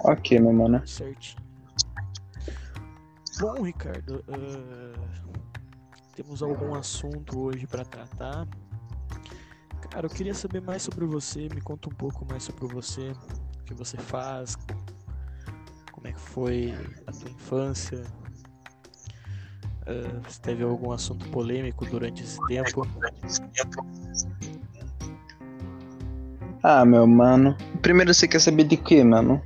Ok, meu mano. Certinho. Bom, Ricardo, uh, temos algum assunto hoje para tratar. Cara, eu queria saber mais sobre você. Me conta um pouco mais sobre você, o que você faz, como é que foi a tua infância. Uh, se teve algum assunto polêmico durante esse tempo. Ah, meu mano. Primeiro você quer saber de quê, mano?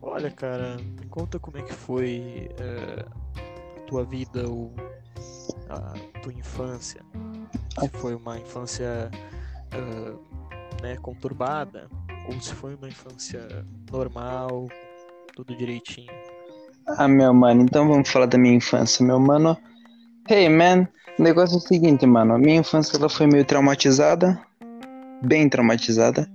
Olha, cara, me conta como é que foi a tua vida ou a tua infância. Se foi uma infância uh, né, conturbada ou se foi uma infância normal, tudo direitinho. Ah, meu mano, então vamos falar da minha infância, meu mano. Hey, man, o negócio é o seguinte, mano. A minha infância ela foi meio traumatizada, bem traumatizada.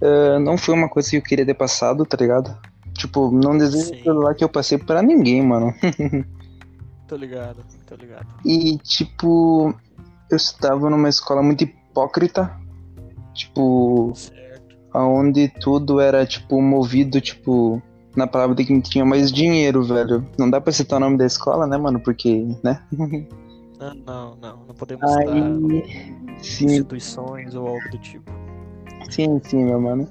Uh, não foi uma coisa que eu queria ter passado, tá ligado? Tipo, não desejo aquilo lá que eu passei pra ninguém, mano. tô ligado, tô ligado. E, tipo, eu estava numa escola muito hipócrita. Tipo, certo. onde tudo era, tipo, movido, tipo, na palavra de quem tinha mais dinheiro, velho. Não dá pra citar o nome da escola, né, mano? Porque, né? não, não, não. Não podemos Aí, citar sim. instituições ou algo do tipo. Sim, sim, meu mano.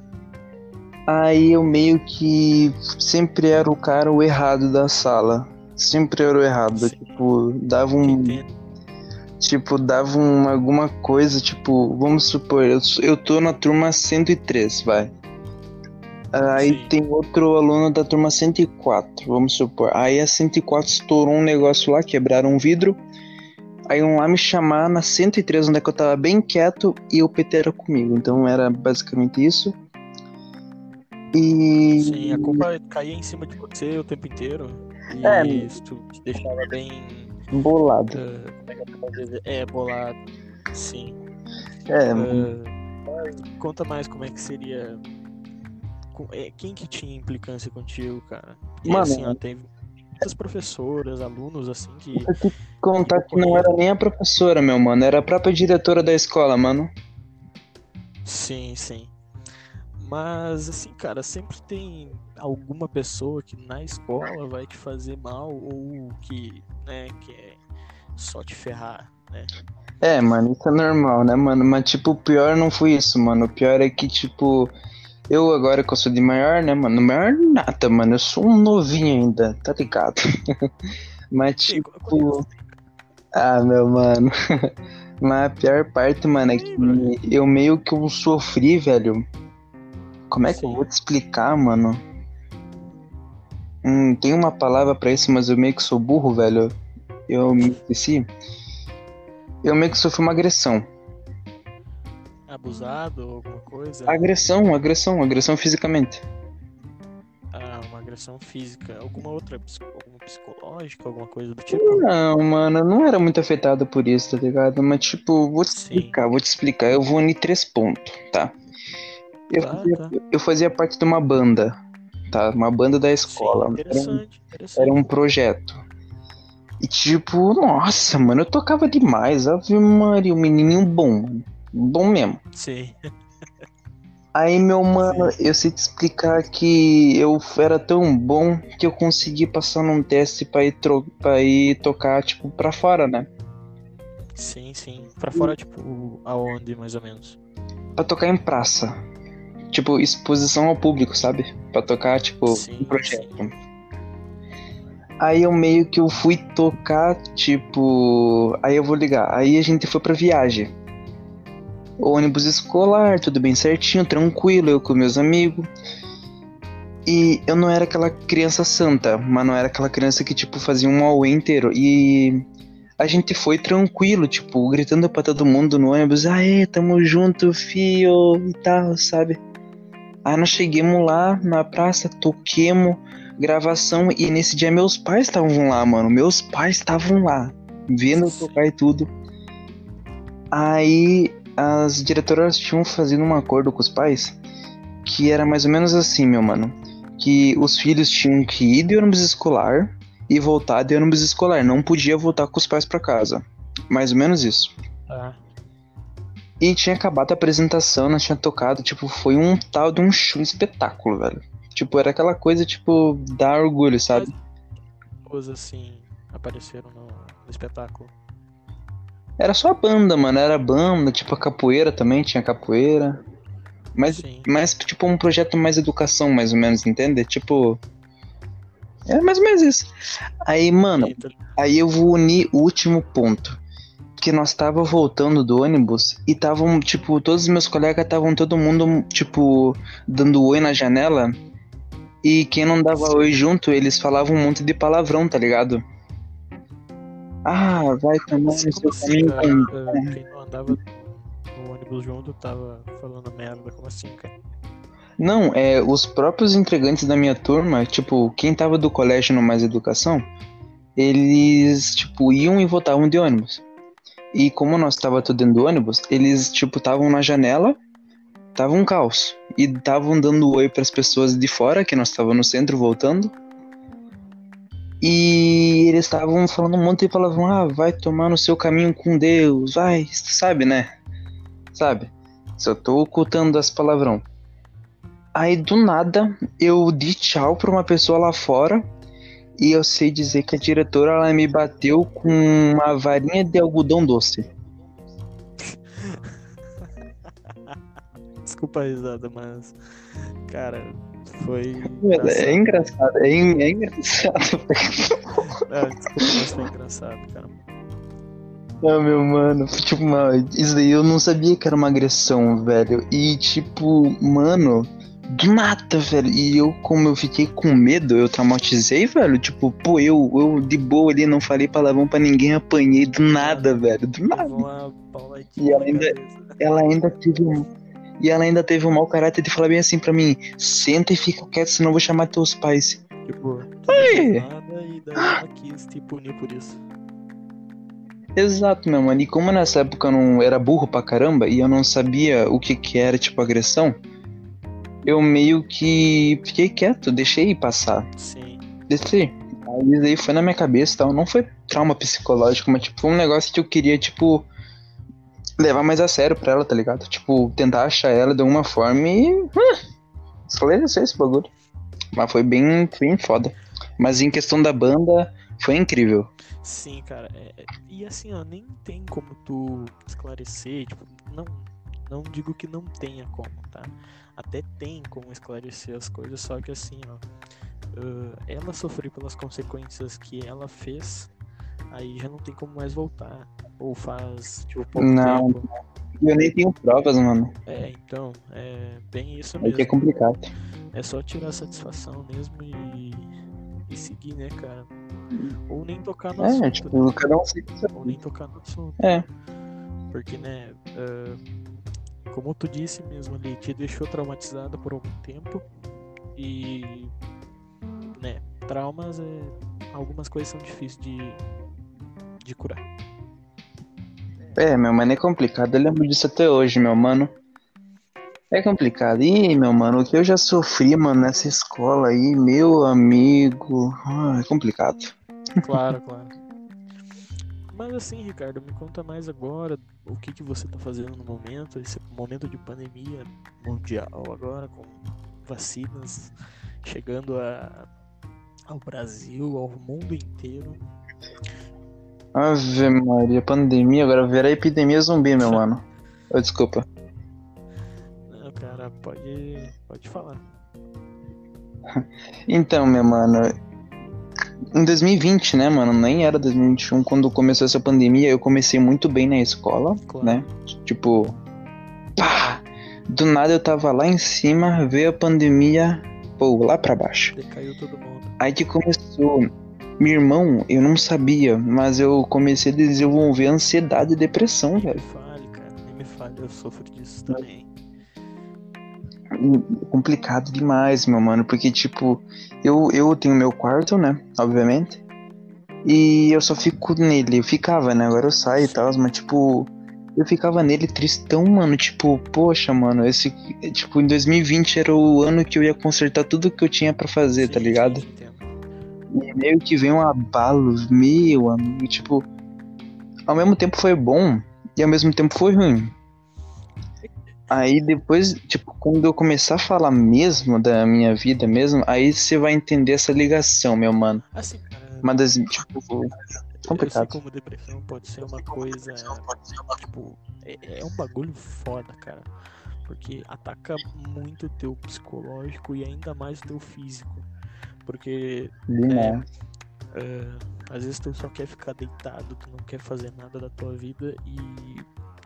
Aí eu meio que sempre era o cara o errado da sala. Sempre era o errado. Sim. Tipo, dava um. Tipo, dava um, alguma coisa, tipo, vamos supor, eu, eu tô na turma 103, vai. Aí Sim. tem outro aluno da turma 104, vamos supor. Aí a 104 estourou um negócio lá, quebraram um vidro. Aí um lá me chamar na 103, onde é que eu tava bem quieto, e o PT era comigo. Então era basicamente isso. E. Sim, a culpa caía em cima de você o tempo inteiro. E é, isso te deixava bem. Bolado. Uh, é, bolado. Sim. É. Uh, conta mais como é que seria. É, quem que tinha implicância contigo, cara? Mano, assim, ó, tem muitas professoras, alunos, assim, que. Eu que contar que não era nem a professora, meu mano, era a própria diretora da escola, mano. Sim, sim. Mas, assim, cara, sempre tem alguma pessoa que na escola vai te fazer mal ou que, né, quer só te ferrar, né? É, mano, isso é normal, né, mano? Mas, tipo, o pior não foi isso, mano. O pior é que, tipo, eu agora que eu sou de maior, né, mano? Maior nada, mano. Eu sou um novinho ainda, tá ligado? Mas, tipo. Ah, meu mano. Mas a pior parte, mano, é que eu meio que eu sofri, velho como é que eu vou te explicar, mano? Hum, tem uma palavra para isso, mas eu meio que sou burro, velho. Eu me esqueci. Eu meio que sofri uma agressão. Abusado ou alguma coisa? Agressão, agressão, agressão fisicamente. Ah, uma agressão física. Alguma outra, alguma psicológica, alguma coisa do tipo? Não, mano, eu não era muito afetado por isso, tá ligado? Mas, tipo, vou te Sim. explicar, vou te explicar. Eu vou unir três pontos, tá? Eu, tá, fazia, tá. eu fazia parte de uma banda, tá? Uma banda da escola. Sim, interessante, era, um, interessante. era um projeto. E tipo, nossa, mano, eu tocava demais. Ave Maria, um menininho bom, mano. Bom mesmo. Sim. Aí, meu mano, Sim. eu sei te explicar que eu era tão bom que eu consegui passar num teste pra ir, tro pra ir tocar, tipo, pra fora, né? Sim, sim. Pra fora, tipo, aonde, mais ou menos? Pra tocar em praça tipo, exposição ao público, sabe? Pra tocar, tipo, sim, um projeto. Sim. Aí eu meio que eu fui tocar, tipo. Aí eu vou ligar. Aí a gente foi pra viagem. Ônibus escolar, tudo bem certinho, tranquilo, eu com meus amigos. E eu não era aquela criança santa, mas não era aquela criança que, tipo, fazia um auê inteiro. E a gente foi tranquilo, tipo, gritando pra todo mundo no ônibus, aê, tamo junto, fio, e tal, sabe? Aí nós chegamos lá na praça, toquemos, gravação, e nesse dia meus pais estavam lá, mano. Meus pais estavam lá, vendo eu tocar e tudo. Aí as diretoras tinham fazendo um acordo com os pais que era mais ou menos assim, meu mano. Que os filhos tinham que ir de ônibus escolar e voltar de ônibus escolar. Não podia voltar com os pais para casa. Mais ou menos isso. Ah. E tinha acabado a apresentação, nós tinha tocado, tipo, foi um tal de um show espetáculo, velho. Tipo, era aquela coisa, tipo, dar orgulho, sabe? Coisas assim apareceram no, no espetáculo. Era só a banda, mano. Era banda, tipo a capoeira também, tinha capoeira. Mas, mas tipo, um projeto mais educação, mais ou menos, entende? Tipo. É mais ou menos isso. Aí, mano, aí eu vou unir o último ponto. Que nós tava voltando do ônibus e estavam, tipo, todos os meus colegas estavam todo mundo, tipo, dando oi na janela. E quem não dava oi junto, eles falavam um monte de palavrão, tá ligado? Ah, vai tomar no seu caminho. Assim, quem não andava no ônibus junto tava falando merda, como assim, cara? Não, é, os próprios entregantes da minha turma, tipo, quem tava do colégio no Mais Educação, eles, tipo, iam e voltavam de ônibus. E como nós tava tudo dentro do ônibus, eles, tipo, estavam na janela, tava um caos. E estavam dando oi para as pessoas de fora, que nós tava no centro voltando. E eles estavam falando um monte de falavam, ah, vai tomar no seu caminho com Deus, vai, sabe, né? Sabe? Só tô ocultando as palavrão. Aí do nada eu di tchau pra uma pessoa lá fora e eu sei dizer que a diretora ela me bateu com uma varinha de algodão doce. Desculpa a risada, mas. Cara, foi. É, é engraçado, é, é engraçado. Não, desculpa, mas foi engraçado, cara. Ah, meu mano, tipo, isso daí eu não sabia que era uma agressão, velho. E, tipo, mano, do nada, velho. E eu, como eu fiquei com medo, eu traumatizei, velho. Tipo, pô, eu, eu de boa ali, não falei palavrão pra ninguém, apanhei do nada, velho. Do nada. E ela ainda, ela ainda teve um e ela ainda teve um mau caráter de falar bem assim pra mim: senta e fica quieto, senão eu vou chamar teus pais. Tipo, nada e daí ela quis te punir por isso. Exato, meu mano. E como nessa época eu não era burro pra caramba e eu não sabia o que que era, tipo, agressão, eu meio que fiquei quieto, deixei passar. Sim. Deixei. Aí daí foi na minha cabeça e tal. Não foi trauma psicológico, mas tipo, foi um negócio que eu queria, tipo, levar mais a sério pra ela, tá ligado? Tipo, tentar achar ela de alguma forma e. Hum, esclarecer esse bagulho. Mas foi bem, bem foda. Mas em questão da banda, foi incrível. Sim, cara. É, é, e assim, ó, nem tem como tu esclarecer, tipo, não, não digo que não tenha como, tá? Até tem como esclarecer as coisas, só que assim, ó, uh, ela sofreu pelas consequências que ela fez, aí já não tem como mais voltar. Ou faz, tipo, pouco não, tempo. Eu nem tenho provas, mano. É, então, é bem isso mesmo. É que é complicado. É só tirar a satisfação mesmo e, e seguir, né, cara? Ou nem tocar no é, assunto. É, tipo, né? cada um se... Ou nem tocar no assunto. É. Porque, né, uh, como tu disse mesmo ali, te deixou traumatizada por algum tempo e, né, traumas, é, algumas coisas são difíceis de, de curar. É, meu mano, é complicado. Eu lembro disso até hoje, meu mano. É complicado. Ih, meu mano, o que eu já sofri, mano, nessa escola aí, meu amigo. Ah, é complicado. Claro, claro. Mas assim, Ricardo, me conta mais agora o que, que você tá fazendo no momento, esse momento de pandemia mundial agora, com vacinas chegando a, ao Brasil, ao mundo inteiro. Ave Maria, pandemia, agora verá epidemia zumbi, meu mano. Oh, desculpa. Não, cara, pode, pode falar. então, meu mano, em 2020, né, mano, nem era 2021, quando começou essa pandemia, eu comecei muito bem na escola, claro. né? Tipo, pá! Do nada eu tava lá em cima, veio a pandemia, pô, lá pra baixo. Decaiu todo mundo. Aí que começou meu irmão, eu não sabia, mas eu comecei a desenvolver ansiedade e depressão, velho. Nem me fale, cara, nem me fale, eu sofro disso também. Complicado demais, meu mano, porque, tipo, eu, eu tenho meu quarto, né, obviamente, e eu só fico nele, eu ficava, né, agora eu saio e tal, mas, tipo, eu ficava nele tristão, mano, tipo, poxa, mano, esse, tipo, em 2020 era o ano que eu ia consertar tudo que eu tinha para fazer, tá sim, tá ligado? Sim, e meio que vem um abalo, meu amigo, tipo. Ao mesmo tempo foi bom e ao mesmo tempo foi ruim. Aí depois, tipo, quando eu começar a falar mesmo da minha vida mesmo, aí você vai entender essa ligação, meu mano. Assim, cara. Uma das, tipo, complicado. Eu sei como depressão pode ser uma coisa. Tipo, é, é um bagulho foda, cara. Porque ataca muito o teu psicológico e ainda mais o teu físico. Porque. É, é, às vezes tu só quer ficar deitado, tu não quer fazer nada da tua vida e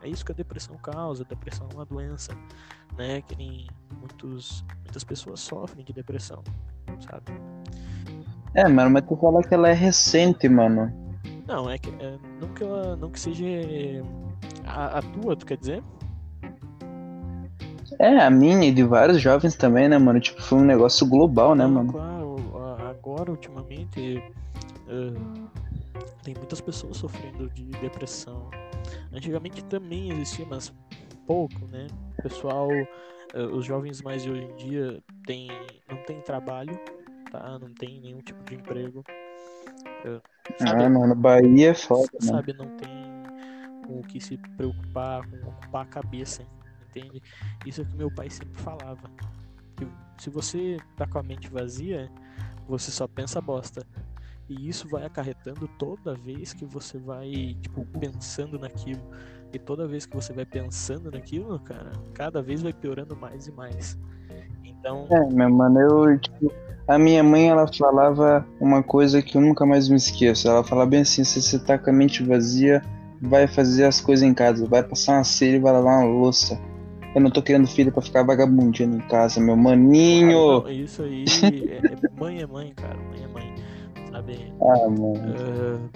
é isso que a depressão causa. A depressão é uma doença, né? Que nem muitos, muitas pessoas sofrem de depressão, sabe? É, mano, mas tu fala que ela é recente, mano. Não, é que é, não que ela não que seja a, a tua, tu quer dizer? É, a minha e de vários jovens também, né, mano? Tipo, foi um negócio global, né, mano? Claro, agora, ultimamente, uh, tem muitas pessoas sofrendo de depressão. Antigamente também existia, mas pouco, né? O pessoal, uh, os jovens mais de hoje em dia tem, não tem trabalho, tá? Não tem nenhum tipo de emprego. Uh, sabe, ah, mano, Bahia é foda, né? Sabe, não tem com o que se preocupar, com ocupar a cabeça, entende? Isso é o que meu pai sempre falava. se você tá com a mente vazia, você só pensa bosta. E isso vai acarretando toda vez que você vai, tipo, pensando naquilo. E toda vez que você vai pensando naquilo, cara, cada vez vai piorando mais e mais. Então. É, meu mano, eu, tipo, a minha mãe, ela falava uma coisa que eu nunca mais me esqueço. Ela falava bem assim: se você tá com a mente vazia, vai fazer as coisas em casa, vai passar uma cera e vai lavar uma louça. Eu não tô querendo filho pra ficar vagabundinho em casa, meu maninho. Ah, isso aí, é, mãe é mãe, cara, mãe é mãe, sabe? Ah, mano. Uh,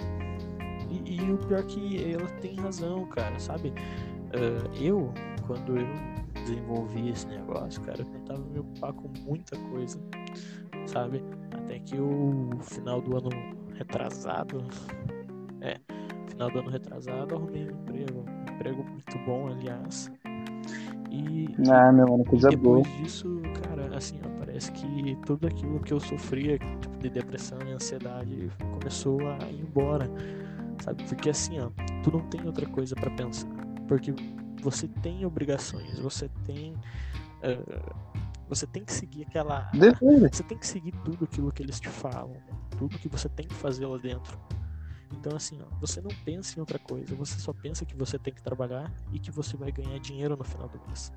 e, e, o pior que ela tem razão, cara, sabe? Uh, eu, quando eu desenvolvi esse negócio, cara, eu tentava me ocupar com muita coisa, sabe? Até que o final do ano retrasado, é, final do ano retrasado, arrumei um emprego. Um emprego muito bom, aliás. E, ah, meu mano, coisa depois boa. disso, cara, assim, ó, parece que tudo aquilo que eu sofria, tipo, de depressão e ansiedade, começou a ir embora, sabe? Porque assim, ó, tu não tem outra coisa para pensar. Porque você tem obrigações, você tem. Uh, você tem que seguir aquela. Você tem que seguir tudo aquilo que eles te falam, tudo que você tem que fazer lá dentro. Então, assim, ó, você não pensa em outra coisa, você só pensa que você tem que trabalhar e que você vai ganhar dinheiro no final do mês.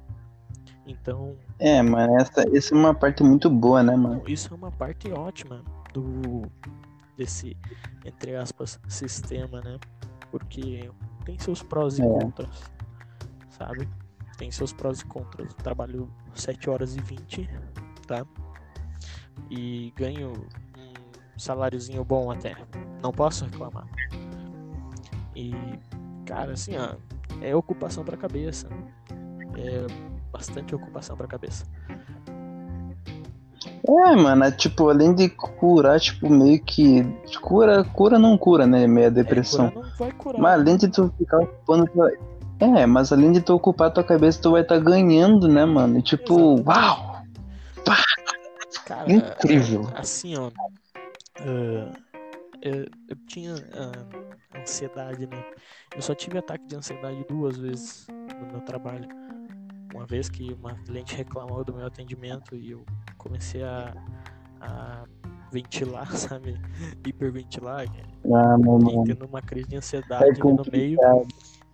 Então. É, mano, essa, essa é uma parte muito boa, né, mano? Isso é uma parte ótima do desse, entre aspas, sistema, né? Porque tem seus prós e é. contras, sabe? Tem seus prós e contras. Eu trabalho 7 horas e 20, tá? E ganho saláriozinho bom até. Não posso reclamar. E, cara, assim, ó, é ocupação pra cabeça. É bastante ocupação pra cabeça. É, mano, é, tipo, além de curar, tipo, meio que. Cura, cura não cura, né? Meia depressão. É, curar, mas além de tu ficar ocupando. É, mas além de tu ocupar tua cabeça, tu vai estar tá ganhando, né, mano? E, tipo, Exato. uau! Pá! Cara, Incrível! Assim, ó, Uh, eu, eu, tinha uh, ansiedade, né? Eu só tive ataque de ansiedade duas vezes no meu trabalho. Uma vez que uma cliente reclamou do meu atendimento e eu comecei a, a ventilar, sabe? Hiperventilar. Ah, meu tendo uma crise de ansiedade é no meio.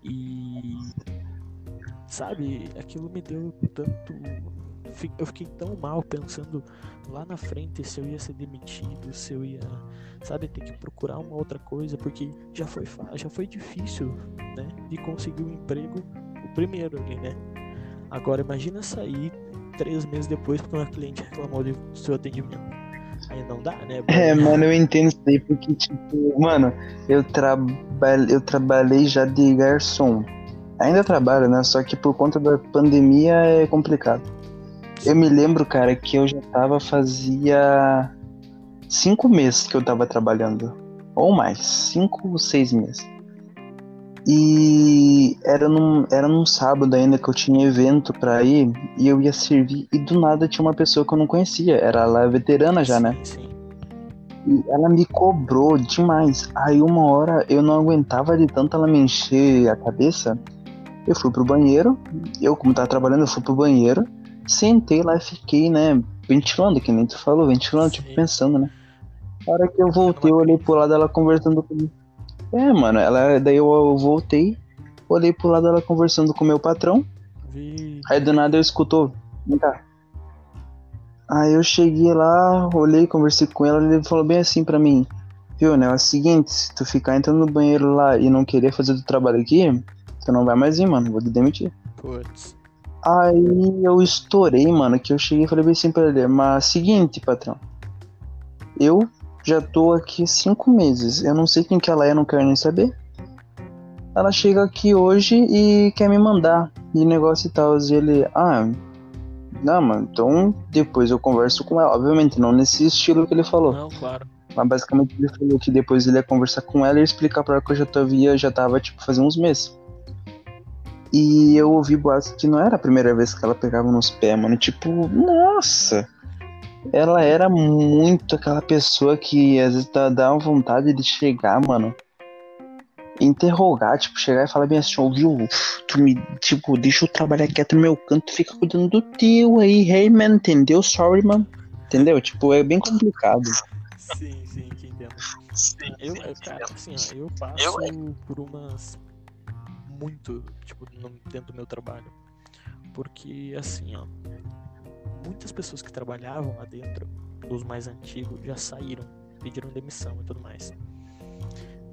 E sabe, aquilo me deu tanto eu fiquei tão mal pensando lá na frente se eu ia ser demitido, se eu ia, sabe, ter que procurar uma outra coisa, porque já foi já foi difícil, né, de conseguir um emprego, o primeiro ali, né. Agora imagina sair três meses depois porque uma cliente reclamou do seu atendimento. Aí não dá, né? É, mano, eu entendo isso aí porque, tipo, mano, eu, traba eu trabalhei já de garçom. Ainda trabalho, né? Só que por conta da pandemia é complicado. Eu me lembro, cara, que eu já tava fazia cinco meses que eu tava trabalhando. Ou mais, cinco ou seis meses. E era num, era num sábado ainda que eu tinha evento pra ir e eu ia servir. E do nada tinha uma pessoa que eu não conhecia. Era lá veterana já, né? Sim. E ela me cobrou demais. Aí uma hora eu não aguentava de tanto ela me encher a cabeça. Eu fui pro banheiro, eu, como tava trabalhando, eu fui pro banheiro, sentei lá e fiquei, né, ventilando, que nem tu falou, ventilando, tipo, Sim. tipo, pensando, né. Na hora que eu voltei, eu olhei pro lado dela conversando comigo. É, mano, ela, daí eu, eu voltei, olhei pro lado dela conversando com o meu patrão. Vi. Aí do nada eu escutou, vem cá. Aí eu cheguei lá, olhei, conversei com ela, ele falou bem assim pra mim, viu, né? É o seguinte, se tu ficar entrando no banheiro lá e não querer fazer o trabalho aqui, tu não vai mais ir, mano, vou te demitir. Putz. Aí eu estourei, mano, que eu cheguei e falei bem assim pra ele, mas seguinte, patrão, eu já tô aqui cinco meses, eu não sei quem que ela é, não quero nem saber. Ela chega aqui hoje e quer me mandar de negócio e tal. E ele, ah, não, mano, então depois eu converso com ela. Obviamente, não nesse estilo que ele falou. Não, claro. Mas basicamente ele falou que depois ele ia conversar com ela e explicar pra ela que eu já tava, já tava tipo, fazendo uns meses. E eu ouvi boatos que não era a primeira vez que ela pegava nos pés, mano. Tipo, nossa! Ela era muito aquela pessoa que às vezes dá vontade de chegar, mano interrogar, tipo, chegar e falar bem assim, ouviu, tu me, tipo, deixa eu trabalhar quieto no meu canto, fica cuidando do teu aí, hey man, entendeu? Sorry, man. Entendeu? Tipo, é bem complicado. Sim, sim, te entendo. Sim, eu, sim, cara, assim, ó, eu passo eu... por umas muito, tipo, no, dentro do meu trabalho. Porque, assim, ó, muitas pessoas que trabalhavam lá dentro, dos mais antigos, já saíram, pediram demissão e tudo mais.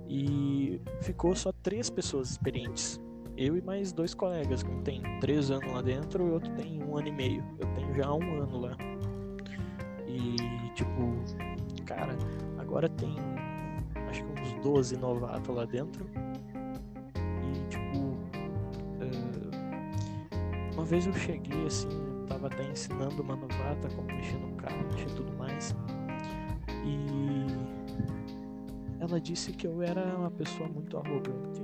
E ficou só três pessoas experientes. Eu e mais dois colegas, um tem três anos lá dentro e outro tem um ano e meio. Eu tenho já um ano lá. E tipo, cara, agora tem acho que uns 12 novatos lá dentro. E tipo, uma vez eu cheguei assim, eu tava até ensinando uma novata como mexer no carro, mexer tudo mais. E ela disse que eu era uma pessoa muito arrogante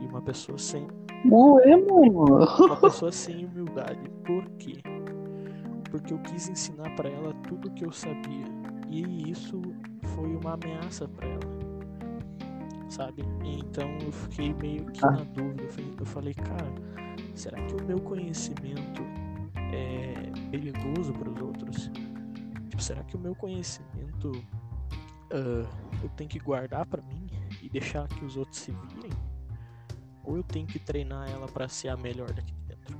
e uma pessoa sem. Ué, mano. Uma pessoa sem humildade. Por quê? Porque eu quis ensinar para ela tudo que eu sabia e isso foi uma ameaça para ela, sabe? Então eu fiquei meio que ah. na dúvida. Eu falei, cara, será que o meu conhecimento é perigoso para os outros? Tipo, será que o meu conhecimento uh, eu tenho que guardar para mim e deixar que os outros se virem? Ou eu tenho que treinar ela para ser a melhor daqui dentro?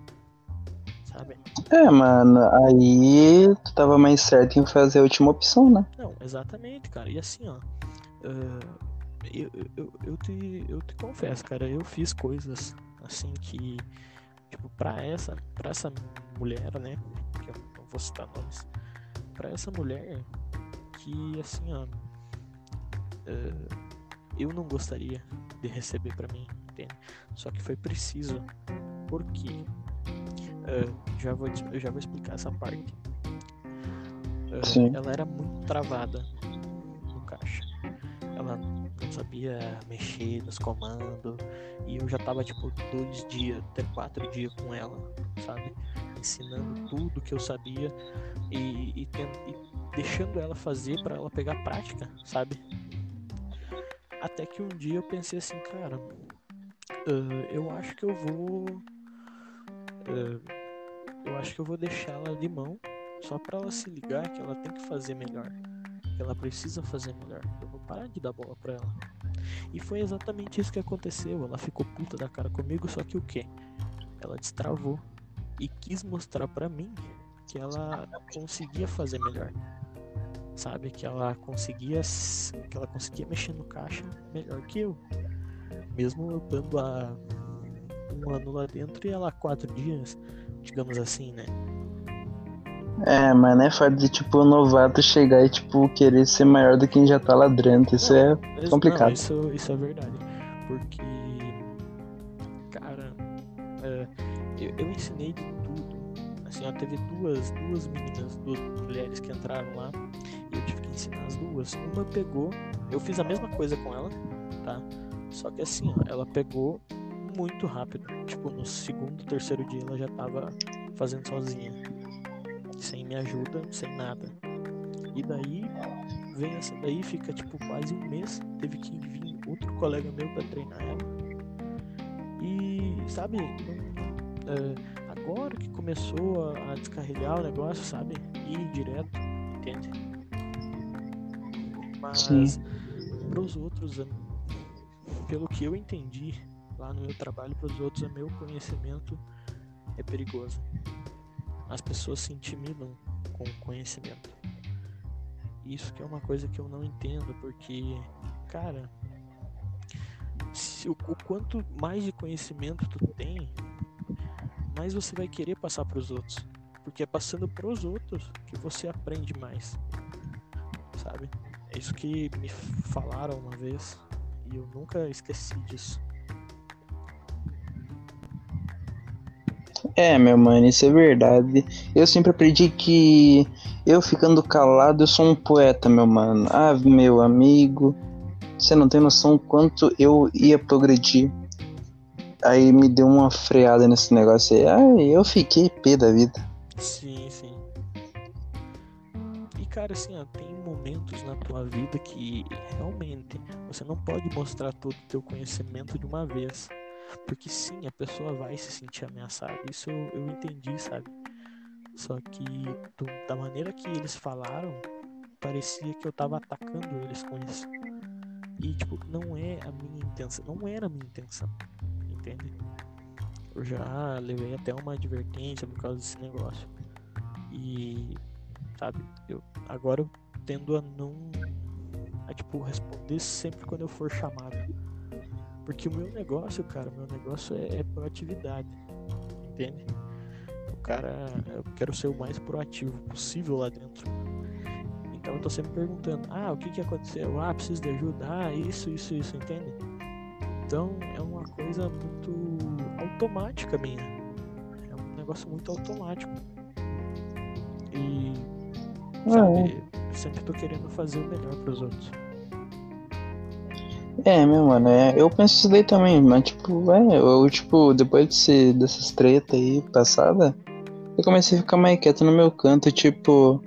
Sabe? É, mano, aí tu tava mais certo em fazer a última opção, né? Não, exatamente, cara. E assim, ó. Uh, eu, eu, eu, te, eu te confesso, cara, eu fiz coisas assim que, tipo, pra essa, pra essa mulher, né? Que eu não vou citar nomes. Pra essa mulher que, assim, ó uh, eu não gostaria de receber para mim, entende? Só que foi preciso, porque uh, já vou eu já vou explicar essa parte. Uh, ela era muito travada sabia mexer nos comandos e eu já tava tipo dois dias, até quatro dias com ela, sabe? Ensinando tudo que eu sabia e, e, e deixando ela fazer para ela pegar prática, sabe? Até que um dia eu pensei assim, cara, uh, eu acho que eu vou. Uh, eu acho que eu vou deixar ela de mão só para ela se ligar que ela tem que fazer melhor. Que ela precisa fazer melhor. Parar de dar bola pra ela. E foi exatamente isso que aconteceu. Ela ficou puta da cara comigo, só que o que? Ela destravou e quis mostrar para mim que ela conseguia fazer melhor sabe? Que ela conseguia que ela conseguia mexer no caixa melhor que eu. Mesmo eu dando a um ano lá dentro e ela quatro dias, digamos assim, né? É, mas não é fácil de tipo o novato chegar e tipo querer ser maior do que quem já tá ladrando. Isso não, é complicado. Não, isso, isso é verdade. Porque, cara, é, eu, eu ensinei de tudo. Assim, ó, teve duas, duas meninas, duas mulheres que entraram lá eu tive que ensinar as duas. Uma pegou, eu fiz a mesma coisa com ela, tá? Só que assim, ó, ela pegou muito rápido. Tipo, no segundo, terceiro dia ela já tava fazendo sozinha. Sem minha ajuda, sem nada. E daí vem essa daí, fica tipo quase um mês. Teve que vir outro colega meu para treinar ela. E sabe, é, agora que começou a, a, descarregar o negócio, sabe? Ir direto, entende? Mas para os outros, pelo que eu entendi lá no meu trabalho, para os outros, o meu conhecimento é perigoso. As pessoas se intimidam com o conhecimento. Isso que é uma coisa que eu não entendo, porque, cara, se, o, o quanto mais de conhecimento tu tem, mais você vai querer passar para os outros. Porque é passando para os outros que você aprende mais. Sabe? É isso que me falaram uma vez e eu nunca esqueci disso. É, meu mano, isso é verdade. Eu sempre aprendi que eu ficando calado, eu sou um poeta, meu mano. Ah, meu amigo, você não tem noção quanto eu ia progredir. Aí me deu uma freada nesse negócio aí. Ai, eu fiquei pé da vida. Sim, sim. E cara, assim, ó, tem momentos na tua vida que realmente você não pode mostrar todo o teu conhecimento de uma vez. Porque sim, a pessoa vai se sentir ameaçada. Isso eu, eu entendi, sabe? Só que do, da maneira que eles falaram, parecia que eu tava atacando eles com isso. E tipo, não é a minha intenção, não era a minha intenção. Entende? Eu já levei até uma advertência por causa desse negócio. E sabe, eu agora eu tendo a não a tipo responder sempre quando eu for chamado porque o meu negócio, cara, meu negócio é, é proatividade. Entende? O cara, eu quero ser o mais proativo possível lá dentro. Então eu tô sempre perguntando: ah, o que que aconteceu? Ah, preciso de ajuda? Ah, isso, isso, isso, entende? Então é uma coisa muito automática minha. É um negócio muito automático. E, sabe, é. sempre tô querendo fazer o melhor para os outros. É, meu mano, é, eu penso isso daí também, mas tipo, é, eu, tipo, depois de ser, dessas tretas aí passada, eu comecei a ficar mais quieto no meu canto, tipo,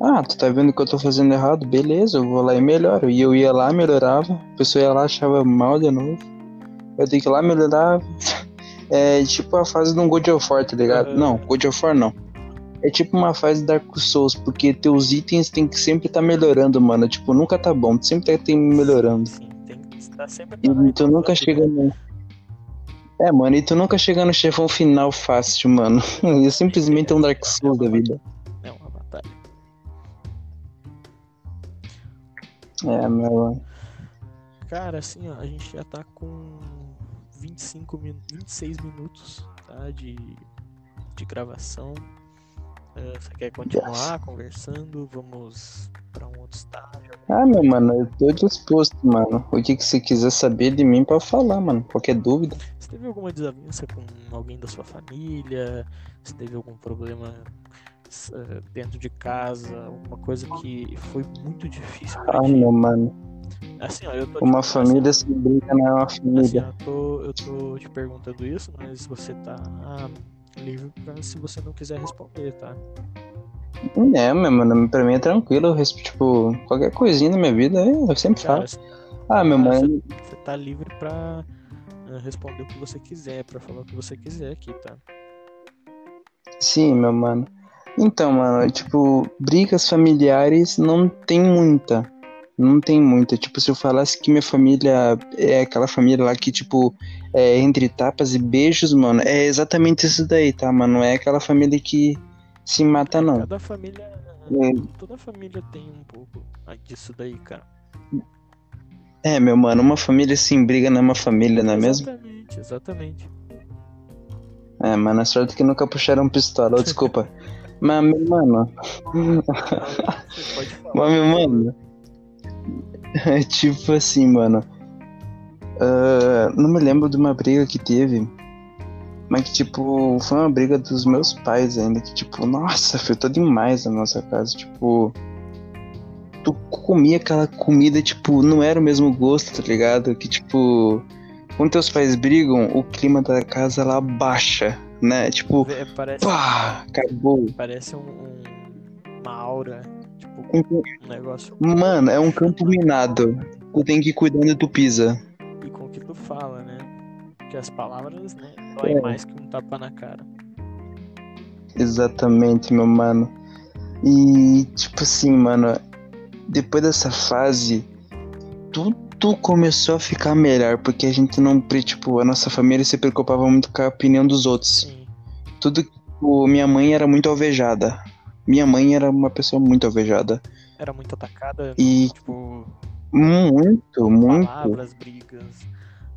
ah, tu tá vendo que eu tô fazendo errado? Beleza, eu vou lá e melhoro. E eu ia lá, melhorava, a pessoa ia lá, achava mal de novo. Eu tenho que ir lá, melhorar. É tipo a fase de um God of War, tá ligado? Uhum. Não, God of War não. É tipo uma fase Dark Souls, porque teus itens tem que sempre estar tá melhorando, mano. Tipo, nunca tá bom, sempre tá melhorando. Sim. Tá sempre e tu nunca chega no. É, mano, e tu nunca chega no chefão final fácil, mano. E simplesmente é um Dark Souls da vida. É uma batalha. É, meu. Cara, assim, ó, a gente já tá com 25 min... 26 minutos tá, de, de gravação. Uh, você quer continuar yes. conversando? Vamos para um outro estágio? Ah, meu mano, eu tô disposto, mano. O que, que você quiser saber de mim pra falar, mano. Qualquer dúvida. Você teve alguma desavença com alguém da sua família? Você teve algum problema uh, dentro de casa? Alguma coisa que foi muito difícil pra Ah, ti? meu mano. Assim, ó, eu tô uma família assim, se brinca não é uma família. Assim, eu, tô, eu tô te perguntando isso, mas você tá livre pra se você não quiser responder, tá? É, meu mano, pra mim é tranquilo. Tipo, qualquer coisinha na minha vida eu sempre Cara, falo. Ah, meu mano. Você tá livre pra eh, responder o que você quiser, pra falar o que você quiser aqui, tá? Sim, meu mano. Então, mano, tipo, brigas familiares não tem muita. Não tem muita. Tipo, se eu falasse que minha família é aquela família lá que, tipo, é entre tapas e beijos, mano, é exatamente isso daí, tá, mano? Não é aquela família que se mata, não. Cada família. É. Toda família tem um pouco disso daí, cara. É, meu mano, uma família se briga não é uma família, não é mesmo? Exatamente, exatamente. É, mano, a sorte é que nunca puxaram pistola, oh, desculpa. Mas, meu mano. Mas, meu mano. É tipo assim, mano. Uh, não me lembro de uma briga que teve. Mas que, tipo, foi uma briga dos meus pais ainda. Que, tipo, nossa, afetou demais a nossa casa. Tipo, tu comia aquela comida, tipo, não era o mesmo gosto, tá ligado? Que, tipo, quando teus pais brigam, o clima da casa lá baixa, né? Tipo, parece, pá, acabou. Parece um, um, uma aura, tipo, um, um negócio. Mano, é um campo minado. Tu tem que ir cuidando do pisa. Que as palavras, né? dói é. mais que um tapa na cara. Exatamente, meu mano. E, tipo assim, mano, depois dessa fase, tudo começou a ficar melhor, porque a gente não, tipo, a nossa família se preocupava muito com a opinião dos outros. Sim. Tudo, tipo, minha mãe era muito alvejada. Minha mãe era uma pessoa muito alvejada. Era muito atacada, e, tipo, muito, muito. Palavras, brigas,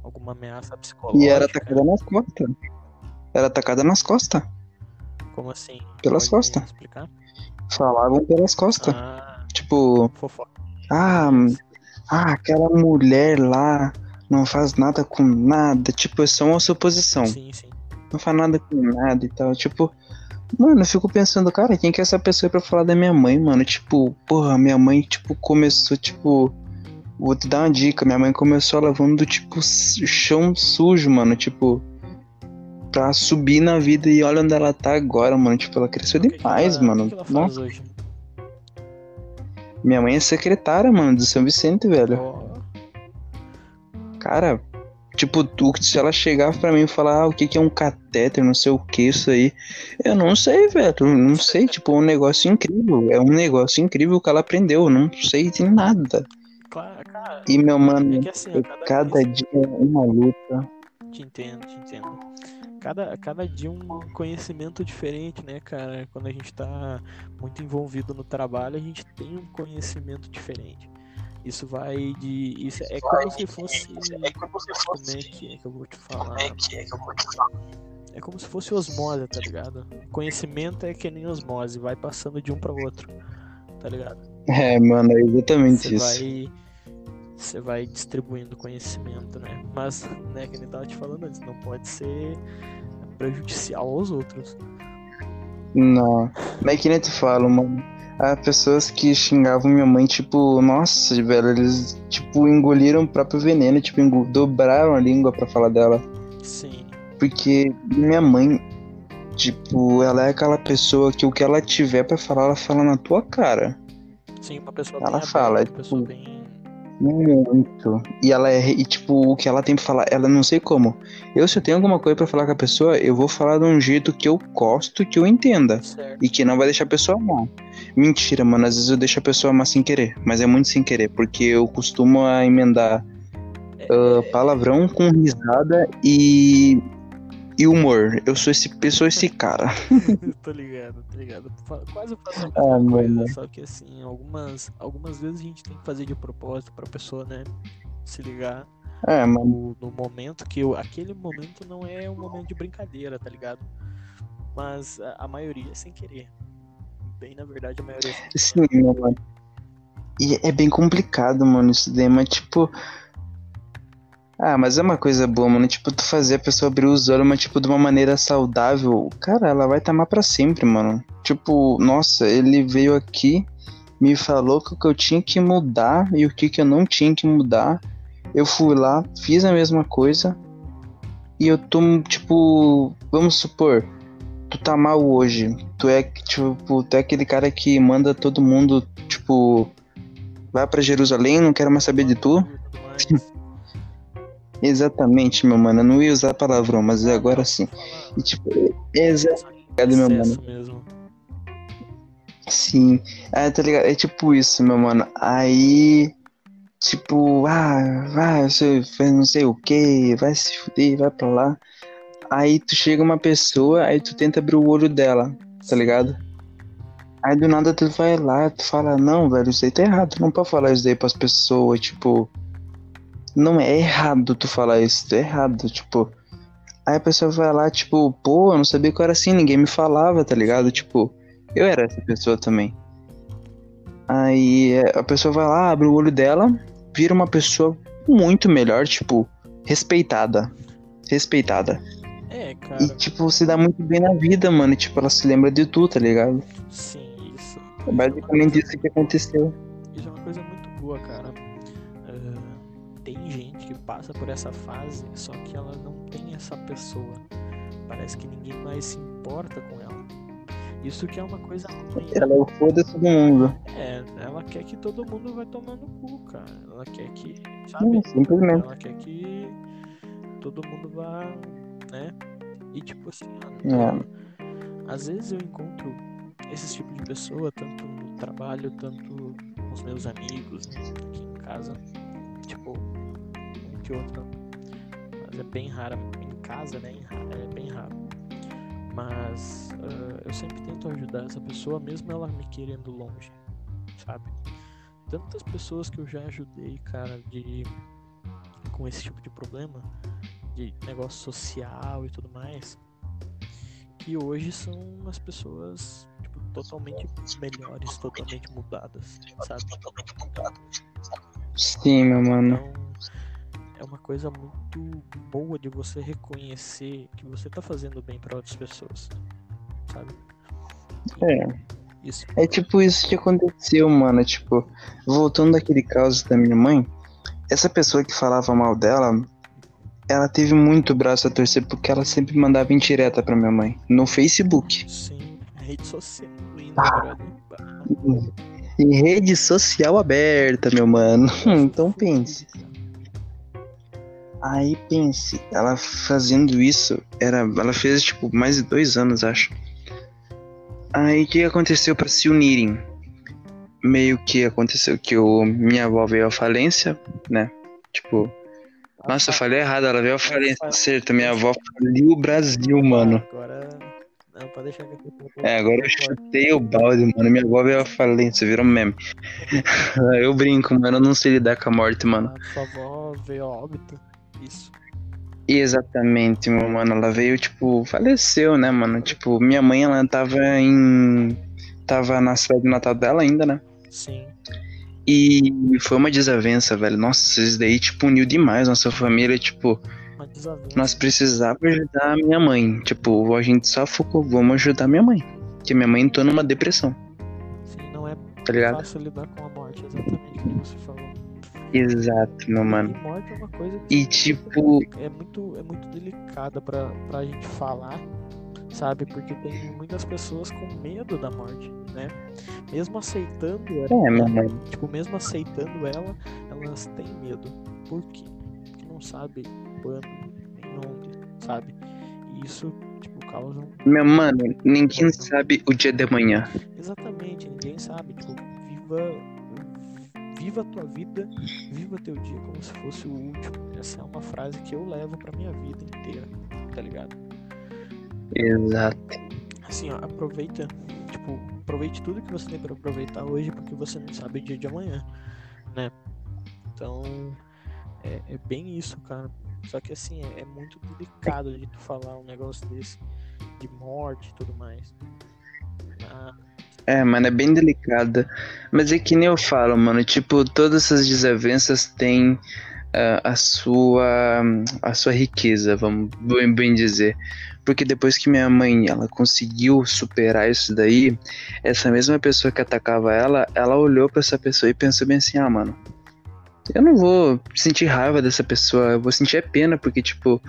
alguma ameaça psicológica. E era atacada nas costas. Era atacada nas costas. Como assim? Pelas Pode costas. Explicar? Falavam pelas costas. Ah, tipo. fofoca. Ah, ah, aquela mulher lá não faz nada com nada. Tipo, é só uma suposição. Sim, sim. Não faz nada com nada e tal. Tipo, mano, eu fico pensando, cara, quem que é essa pessoa pra falar da minha mãe, mano? Tipo, porra, minha mãe, tipo, começou, tipo. Vou te dar uma dica, minha mãe começou lavando, tipo, chão sujo, mano. Tipo, pra subir na vida e olha onde ela tá agora, mano. Tipo, ela cresceu demais, que mano. Que ela Nossa. Hoje? Minha mãe é secretária, mano, do São Vicente, velho. Oh. Cara, tipo, tu, se ela chegar pra mim e falar ah, o que, que é um catéter, não sei o que, isso aí, eu não sei, velho. Não sei, tipo, é um negócio incrível. É um negócio incrível que ela aprendeu. Eu não sei de nada. Claro, cara. E meu mano, é que, assim, cada, cada dia é uma luta. Te entendo, te entendo cada, cada dia um conhecimento diferente, né, cara? Quando a gente tá muito envolvido no trabalho, a gente tem um conhecimento diferente. Isso vai de. Isso é como se fosse. É como se fosse. Como é que é que eu vou te falar? Como é que é que eu vou te falar? É como se fosse osmose, tá ligado? Conhecimento é que nem osmose, vai passando de um para outro, tá ligado? É, mano, é exatamente Você isso. Vai você vai distribuindo conhecimento, né? Mas, né, que ele tava te falando antes, não pode ser prejudicial aos outros. Não, mas é que nem te falo, mano. Há pessoas que xingavam minha mãe, tipo, nossa, velho, eles, tipo, engoliram o próprio veneno, tipo, dobraram a língua para falar dela. Sim. Porque minha mãe, tipo, ela é aquela pessoa que o que ela tiver para falar, ela fala na tua cara. Sim, uma pessoa ela bem fala, aberta, uma pessoa tipo, bem muito. E ela é. E tipo, o que ela tem pra falar, ela não sei como. Eu, se eu tenho alguma coisa para falar com a pessoa, eu vou falar de um jeito que eu gosto, que eu entenda. Certo. E que não vai deixar a pessoa mal. Mentira, mano. Às vezes eu deixo a pessoa mal sem querer. Mas é muito sem querer. Porque eu costumo emendar uh, palavrão com risada e e humor. Eu sou esse, eu sou esse cara. tô ligado, tô ligado. Quase eu faço a ah, coisa, mano. só que assim, algumas, algumas vezes a gente tem que fazer de propósito pra pessoa, né, se ligar. É, mano. No, no momento que eu, aquele momento não é um momento de brincadeira, tá ligado? Mas a, a maioria é sem querer. Bem, na verdade, a maioria é sem querer. Sim, mano. E é bem complicado, mano, isso daí, mas tipo, ah, mas é uma coisa boa, mano. Tipo, tu fazer a pessoa abrir os olhos, mas, tipo, de uma maneira saudável. Cara, ela vai tamar pra sempre, mano. Tipo, nossa, ele veio aqui, me falou que o que eu tinha que mudar e o que, que eu não tinha que mudar. Eu fui lá, fiz a mesma coisa. E eu tô, tipo, vamos supor, tu tá mal hoje. Tu é, tipo, tu é aquele cara que manda todo mundo, tipo, vai para Jerusalém, não quero mais saber de tu. Exatamente, meu mano. Eu não ia usar palavrão, mas agora sim. E, tipo, é exatamente, meu mano. Mesmo. Sim. Ah, tá ligado? É tipo isso, meu mano. Aí. Tipo, ah, vai, você faz não sei o que, vai se fuder, vai pra lá. Aí tu chega uma pessoa, aí tu tenta abrir o olho dela, tá ligado? Aí do nada tu vai lá, tu fala, não, velho, isso aí tá errado, tu não pode falar isso aí pras pessoas, tipo não é errado tu falar isso, é errado, tipo. Aí a pessoa vai lá, tipo, pô, eu não sabia que eu era assim, ninguém me falava, tá ligado? Tipo, eu era essa pessoa também. Aí a pessoa vai lá, abre o olho dela, vira uma pessoa muito melhor, tipo, respeitada. Respeitada. É, cara. E, tipo, se dá muito bem na vida, mano. E, tipo, ela se lembra de tudo, tá ligado? Sim, isso. É basicamente isso que aconteceu. Isso é uma coisa muito boa, cara passa por essa fase, só que ela não tem essa pessoa. Parece que ninguém mais se importa com ela. Isso que é uma coisa ruim. Ela é o foda-se do mundo. É, ela quer que todo mundo vai tomando cu, cara. Ela quer que. Sabe? simplesmente. Ela quer que todo mundo vá, né? E tipo assim, ah, é. às vezes eu encontro esse tipo de pessoa, tanto no trabalho, tanto com os meus amigos, né, aqui em casa. Tipo, outro. Mas é bem raro. Em casa, né? É bem raro. Mas uh, eu sempre tento ajudar essa pessoa, mesmo ela me querendo longe, sabe? Tantas pessoas que eu já ajudei, cara, de com esse tipo de problema, de negócio social e tudo mais, que hoje são as pessoas tipo, totalmente melhores, totalmente mudadas, sabe? Sim, meu mano. Então, é uma coisa muito boa de você reconhecer que você tá fazendo bem para outras pessoas, sabe? É. Isso. É tipo isso que aconteceu, mano. Tipo, voltando daquele caso da minha mãe, essa pessoa que falava mal dela, ela teve muito braço a torcer porque ela sempre mandava indireta pra minha mãe. No Facebook. Sim, rede social ainda, ah. Em rede social aberta, meu mano. então pense. Aí pense, ela fazendo isso, era, ela fez tipo mais de dois anos, acho. Aí o que aconteceu para se unirem? meio que aconteceu que o minha avó veio à falência, né? Tipo, nossa, eu falei errado, ela veio à falência, certo? Minha avó faliu o Brasil, mano. Agora. Não, pode deixar que eu É, agora eu chutei o balde, mano. Minha avó veio à falência, virou meme. eu brinco, mano, eu não sei lidar com a morte, mano. Ah, sua avó veio a óbito, isso. Exatamente, meu mano. Ela veio, tipo, faleceu, né, mano? Tipo, minha mãe, ela tava em tava na cidade de Natal dela ainda, né? Sim. E foi uma desavença, velho. Nossa, isso daí, tipo, uniu demais nossa família, tipo. Nós precisávamos ajudar a minha mãe. Tipo, a gente só focou, vamos ajudar minha mãe. Porque minha mãe entrou numa depressão. Sim, não é tá ligado? fácil lidar com a morte, exatamente como você falou. Exato, meu mano. E morte é uma coisa que e, tipo... é muito, é muito delicada pra, pra gente falar sabe? Porque tem muitas pessoas com medo da morte, né? Mesmo aceitando ela, é, tipo, mesmo aceitando ela, elas têm medo. Por quê? Porque não sabe quando, nem onde, sabe? E isso, tipo, causa um... Meu mano, ninguém sabe o dia de amanhã. Exatamente, ninguém sabe. Tipo, viva viva a tua vida, viva teu dia como se fosse o último. Essa é uma frase que eu levo pra minha vida inteira, tá ligado? Exato. Assim, ó, aproveita, tipo, aproveite tudo que você tem para aproveitar hoje, porque você não sabe o dia de amanhã, né? Então, é, é bem isso, cara. Só que assim, é, é, muito delicado de tu falar um negócio desse, de morte e tudo mais. Ah, é, mano, é bem delicada. Mas é que nem eu falo, mano, tipo, todas essas desavenças têm uh, a sua a sua riqueza, vamos bem, bem dizer. Porque depois que minha mãe ela conseguiu superar isso daí, essa mesma pessoa que atacava ela, ela olhou para essa pessoa e pensou bem assim: "Ah, mano, eu não vou sentir raiva dessa pessoa, eu vou sentir pena porque tipo,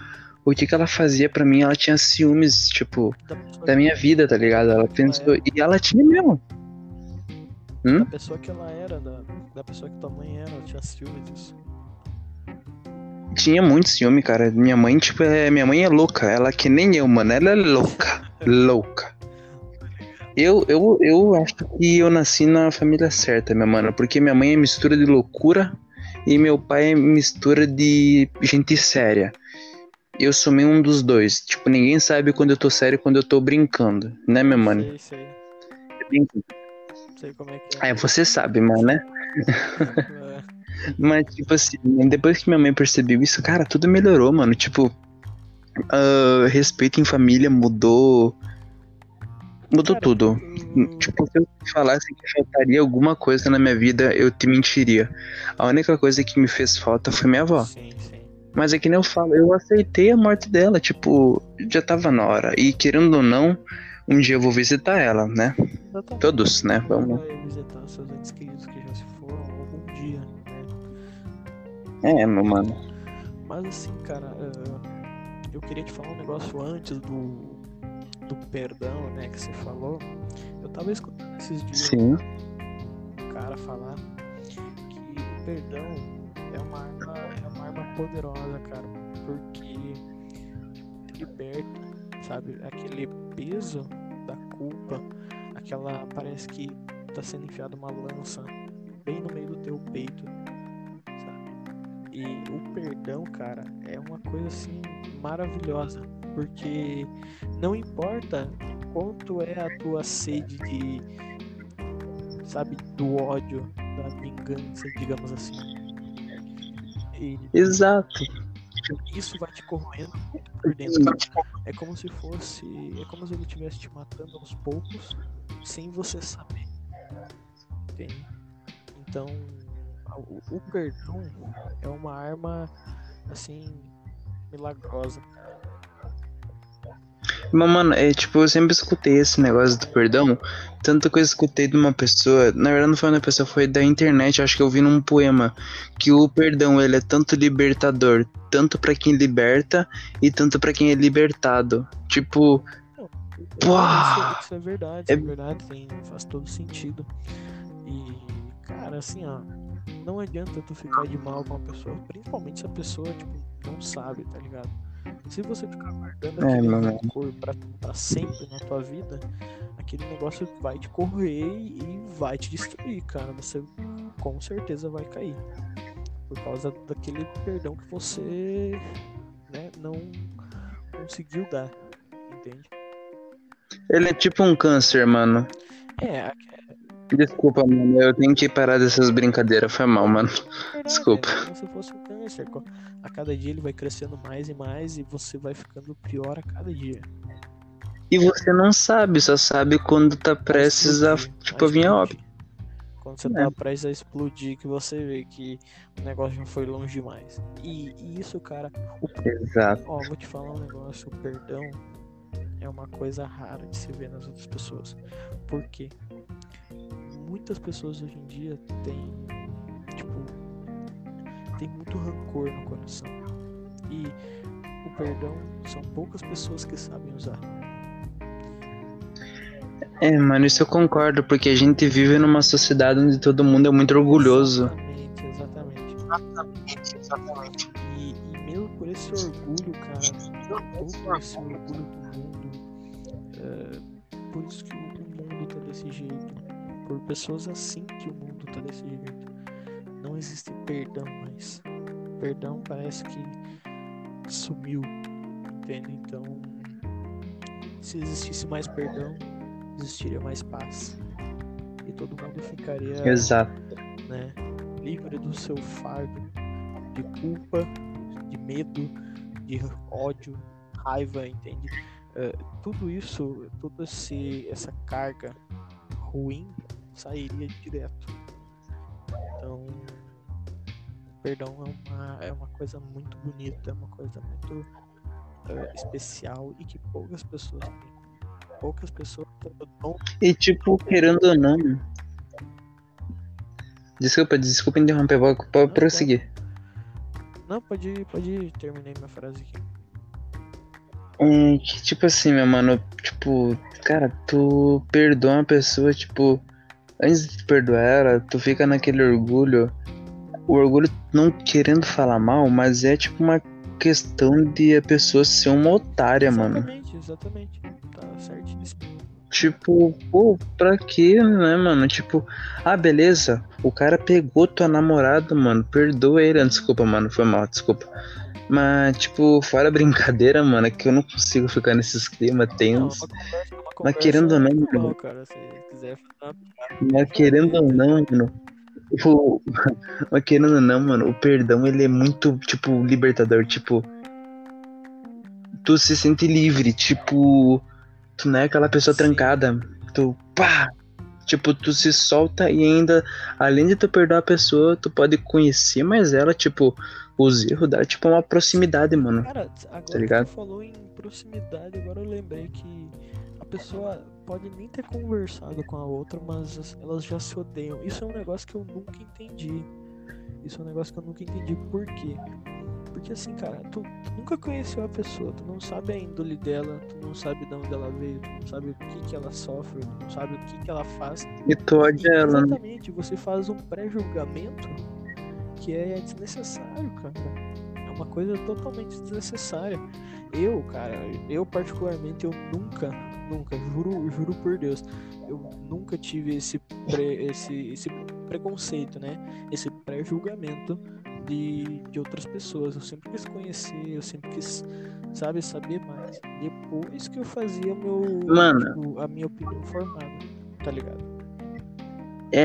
o que que ela fazia para mim, ela tinha ciúmes, tipo, da minha vida, tá ligado? Ela pensou e ela tinha mesmo. Hum? Da pessoa que ela era, da, da pessoa que tua mãe era, ela tinha ciúmes disso tinha muito ciúme, cara. Minha mãe, tipo, é, minha mãe é louca. Ela é que nem eu, mano. Ela é louca. louca. Eu, eu, eu acho que eu nasci na família certa, minha mano. Porque minha mãe é mistura de loucura e meu pai é mistura de gente séria. Eu sou meio um dos dois. Tipo, ninguém sabe quando eu tô sério e quando eu tô brincando. Né, meu mano? Sei, sei. Sei como é que é. Ah, você sabe, mano, né? É. Mas, tipo assim, depois que minha mãe percebeu isso, cara, tudo melhorou, mano. Tipo, uh, respeito em família mudou. Mudou cara, tudo. Tipo, se eu falasse que faltaria alguma coisa na minha vida, eu te mentiria. A única coisa que me fez falta foi minha avó. Sim, sim. Mas é que nem eu falo, eu aceitei a morte dela, tipo, já tava na hora. E querendo ou não, um dia eu vou visitar ela, né? Todos, né? Vamos. visitar seus entes queridos que já se é, meu mano. Mas assim, cara, uh, eu queria te falar um negócio antes do, do perdão, né, que você falou. Eu tava escutando esses dias Sim. um cara falar que o perdão é uma arma, é uma arma poderosa, cara, porque liberta, sabe? Aquele peso da culpa, aquela parece que tá sendo enfiada uma lança bem no meio do teu peito, sabe? E o perdão, cara, é uma coisa assim maravilhosa, porque não importa quanto é a tua sede de, sabe, do ódio, da vingança, digamos assim. E Exato. Isso vai te corroendo por dentro. É como se fosse. É como se ele estivesse te matando aos poucos, sem você saber. Entende? Então, o, o perdão é uma arma assim milagrosa. Mas, mano, é tipo, eu sempre escutei esse negócio do perdão. Tanto que eu escutei de uma pessoa. Na verdade, não foi uma pessoa, foi da internet. Acho que eu vi num poema. Que o perdão, ele é tanto libertador. Tanto para quem liberta e tanto para quem é libertado. Tipo. Não, isso, isso, é verdade, é... é verdade, tem, faz todo sentido. E, cara, assim, ó. Não adianta tu ficar de mal com uma pessoa, principalmente se a pessoa, tipo, não sabe, tá ligado? Se você ficar guardando é, aquele rancor pra, pra sempre na tua vida, aquele negócio vai te correr e vai te destruir, cara. Você com certeza vai cair. Por causa daquele perdão que você né, não conseguiu dar. Entende? Ele é tipo um câncer, mano. É, Desculpa, mano, eu tenho que parar dessas brincadeiras, foi mal, mano. Desculpa. É como se fosse um câncer. A cada dia ele vai crescendo mais e mais e você vai ficando pior a cada dia. E você não sabe, só sabe quando tá prestes a, tipo, a vir a óbito. Quando você tá é. tá prestes a explodir, que você vê que o negócio já foi longe demais. E, e isso, cara. O... Exato. Ó, vou te falar um negócio: o perdão é uma coisa rara de se ver nas outras pessoas. Por quê? Muitas pessoas hoje em dia têm, tipo, tem muito rancor no coração. E o perdão são poucas pessoas que sabem usar. É, mano, isso eu concordo, porque a gente vive numa sociedade onde todo mundo é muito orgulhoso. Exatamente, exatamente. Exatamente, exatamente. E, e mesmo por esse orgulho, cara, todo esse orgulho do mundo, é, por isso que o mundo tá desse jeito por pessoas assim que o mundo tá desse jeito. Não existe perdão mais. Perdão parece que sumiu, entende? Então, se existisse mais perdão, existiria mais paz. E todo mundo ficaria Exato. Né, livre do seu fardo de culpa, de medo, de ódio, raiva, entende? Uh, tudo isso, toda essa carga ruim sairia direto. Então, perdão é uma, é uma coisa muito bonita, é uma coisa muito uh, especial e que poucas pessoas têm. Poucas pessoas têm. E tipo, querendo ou não. Desculpa, desculpa interromper, vou, pode prosseguir. Não, pode, pode terminar minha frase aqui. Um, que, tipo assim, meu mano, tipo, cara, tu perdoa uma pessoa, tipo, antes de perdoar ela, tu fica naquele orgulho. O orgulho não querendo falar mal, mas é tipo uma questão de a pessoa ser uma otária, exatamente, mano. Exatamente, exatamente. Tá certíssimo. Tipo, pô, pra quê, né, mano? Tipo, ah, beleza, o cara pegou tua namorada, mano, perdoa ele. Desculpa, mano, foi mal, desculpa. Mas, tipo, fora brincadeira, mano, é que eu não consigo ficar nesses climas tensos. Mas querendo ou não, mano. Cara, se quiser Mas querendo ou não, mano. O... Mas querendo ou não, mano, o perdão ele é muito, tipo, libertador. Tipo, tu se sente livre. Tipo, tu não é aquela pessoa Sim. trancada. Tu, pá! Tipo, tu se solta e ainda, além de tu perdoar a pessoa, tu pode conhecer mais ela, tipo, os erros dá, tipo, uma proximidade, mano. Cara, agora tá ligado? que tu falou em proximidade, agora eu lembrei que pessoa pode nem ter conversado com a outra, mas elas já se odeiam. Isso é um negócio que eu nunca entendi. Isso é um negócio que eu nunca entendi por quê. Porque assim, cara, tu, tu, nunca conheceu a pessoa, tu não sabe a índole dela, tu não sabe de onde ela veio, tu não sabe o que, que ela sofre, tu não sabe o que, que ela faz. E tu odia ela. Né? Exatamente, você faz um pré-julgamento que é desnecessário, cara. É uma coisa totalmente desnecessária. Eu, cara, eu particularmente, eu nunca, nunca, juro, juro por Deus, eu nunca tive esse, pre, esse, esse preconceito, né? Esse pré-julgamento de, de outras pessoas. Eu sempre quis conhecer, eu sempre quis, sabe, saber mais. Depois que eu fazia meu. Tipo, a minha opinião formada, tá ligado? É,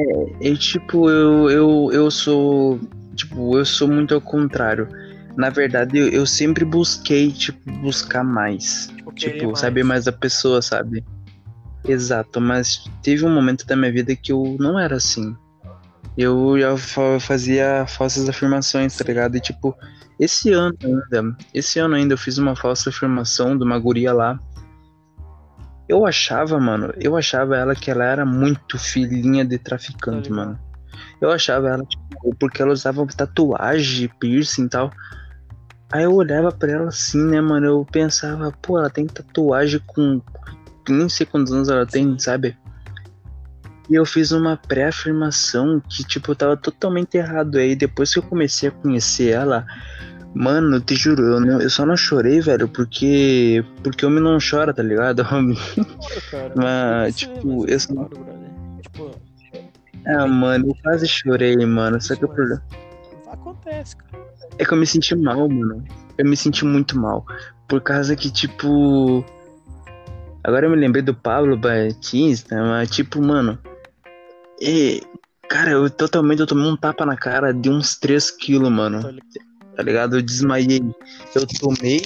é tipo, eu, eu, eu sou. Tipo, eu sou muito ao contrário. Na verdade, eu, eu sempre busquei, tipo, buscar mais. Tipo, Tipo, mais. saber mais da pessoa, sabe? Exato, mas teve um momento da minha vida que eu não era assim. Eu já fa- fazia falsas afirmações, tá ligado? E tipo, esse ano ainda, esse ano ainda eu fiz uma falsa afirmação de uma guria lá. Eu achava, mano, eu achava ela que ela era muito filhinha de traficante, Tá mano. Eu achava ela, tipo, porque ela usava tatuagem, piercing e tal. Aí eu olhava pra ela assim, né, mano? Eu pensava, pô, ela tem tatuagem com. Nem sei quantos anos ela tem, sabe? E eu fiz uma pré-afirmação que, tipo, eu tava totalmente errado. Aí depois que eu comecei a conhecer ela, mano, eu te juro, eu, não- eu só não chorei, velho, porque. Porque homem não chora, tá ligado? Claro, cara. Mas, é, tipo, é eu só-. Tipo, ah, mano, eu quase chorei, mano. Só que o Isso, problema. acontece, cara. É que eu me senti mal, mano. Eu me senti muito mal. Por causa que, tipo. Agora eu me lembrei do Pablo Batista, mas, tipo, mano. E, cara, eu totalmente eu tomei um tapa na cara de uns 3 quilos, mano. Tá ligado? Eu desmaiei. Eu tomei.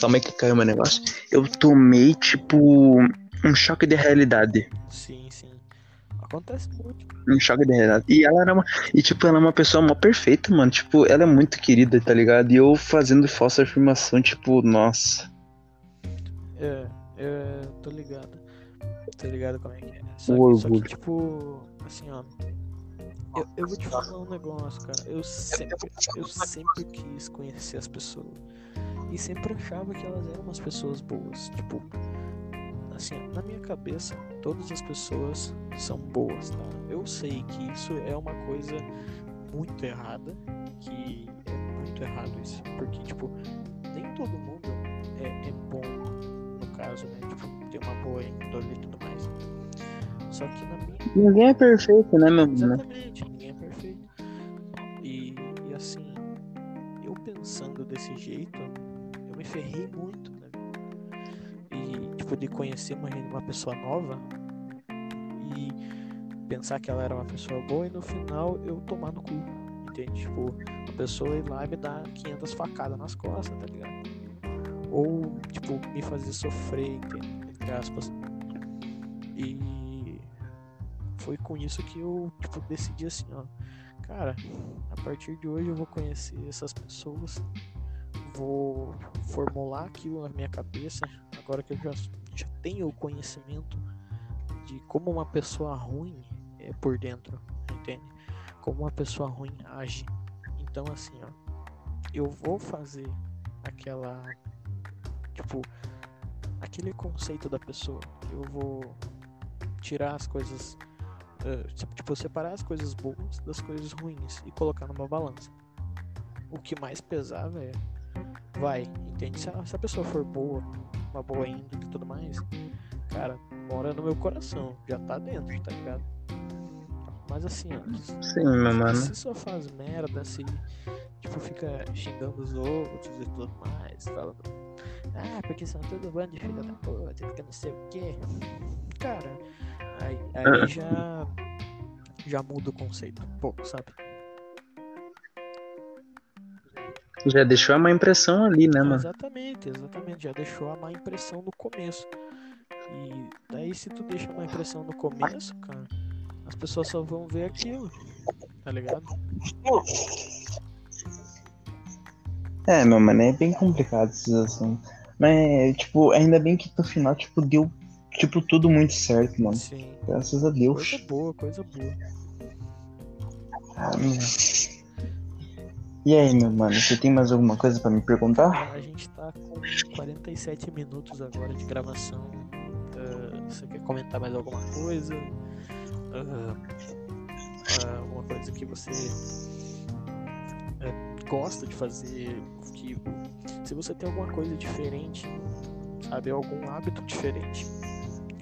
Calma aí que caiu meu negócio. Eu tomei, tipo. Um choque de realidade. Sim. Acontece muito. Um choque de realidade. E ela era uma. E, tipo, ela é uma pessoa mó perfeita, mano. Tipo, ela é muito querida, tá ligado? E eu fazendo falsa afirmação, tipo, nossa. É, é, tô ligado. Tô ligado como é que é. Só, O que- só que, tipo, assim, ó. Eu, eu vou te falar um negócio, cara. Eu sempre, eu sempre quis conhecer as pessoas. E sempre achava que elas eram umas pessoas boas. Tipo, assim, na minha cabeça, todas as pessoas são boas, tá? Eu sei que isso é uma coisa muito errada. Que é muito errado isso. Porque, tipo, nem todo mundo é, é bom no caso, né? Tipo, ter uma boa índole e tudo mais. Só que na minha. Ninguém é perfeito, né, meu? Exatamente, ninguém é perfeito. E, e assim, eu pensando desse jeito, eu me ferrei muito, tipo, de conhecer uma, uma pessoa nova e pensar que ela era uma pessoa boa e no final eu tomar no cu, entende? Tipo, a pessoa ir lá e me dar 500 facadas nas costas, tá ligado? Ou, tipo, me fazer sofrer, entende? Entre aspas. E foi com isso que eu, tipo, decidi assim, ó. Cara, a partir de hoje eu vou conhecer essas pessoas, vou formular aquilo na minha cabeça, agora que eu já, já tenho o conhecimento de como uma pessoa ruim é por dentro, entende? Como uma pessoa ruim age. Então assim, ó, eu vou fazer aquela tipo aquele conceito da pessoa. Eu vou tirar as coisas eh, tipo separar as coisas boas das coisas ruins e colocar numa balança. O que mais pesar, velho, vai, entende? Se a, se a pessoa for boa, uma boa índole e tudo mais, cara, mora no meu coração, já tá dentro, tá ligado? Mas assim, ó, Sim, meu mano. se só faz merda, se tipo fica xingando os outros e tudo mais, falando, ah, porque são todo bando de filha da puta, fica não sei o quê. Cara, aí, aí já já muda o conceito um pouco, sabe? Já deixou a má impressão ali, né, mano? Exatamente, exatamente, já deixou a má impressão no começo. E daí se tu deixa uma impressão no começo, cara, as pessoas só vão ver aquilo, tá ligado? É, meu mano, é bem complicado esses assuntos. Mas, tipo, ainda bem que no final, tipo, deu, tipo, tudo muito certo, mano. Sim. Graças a Deus. Coisa boa, coisa boa. Ah, meu. E aí, meu mano, você tem mais alguma coisa pra me perguntar? A gente tá com 47 minutos agora de gravação. Ah, você quer comentar mais alguma coisa? Ah, ah, alguma coisa que você ah, gosta de fazer que se você tem alguma coisa diferente, sabe, algum hábito diferente,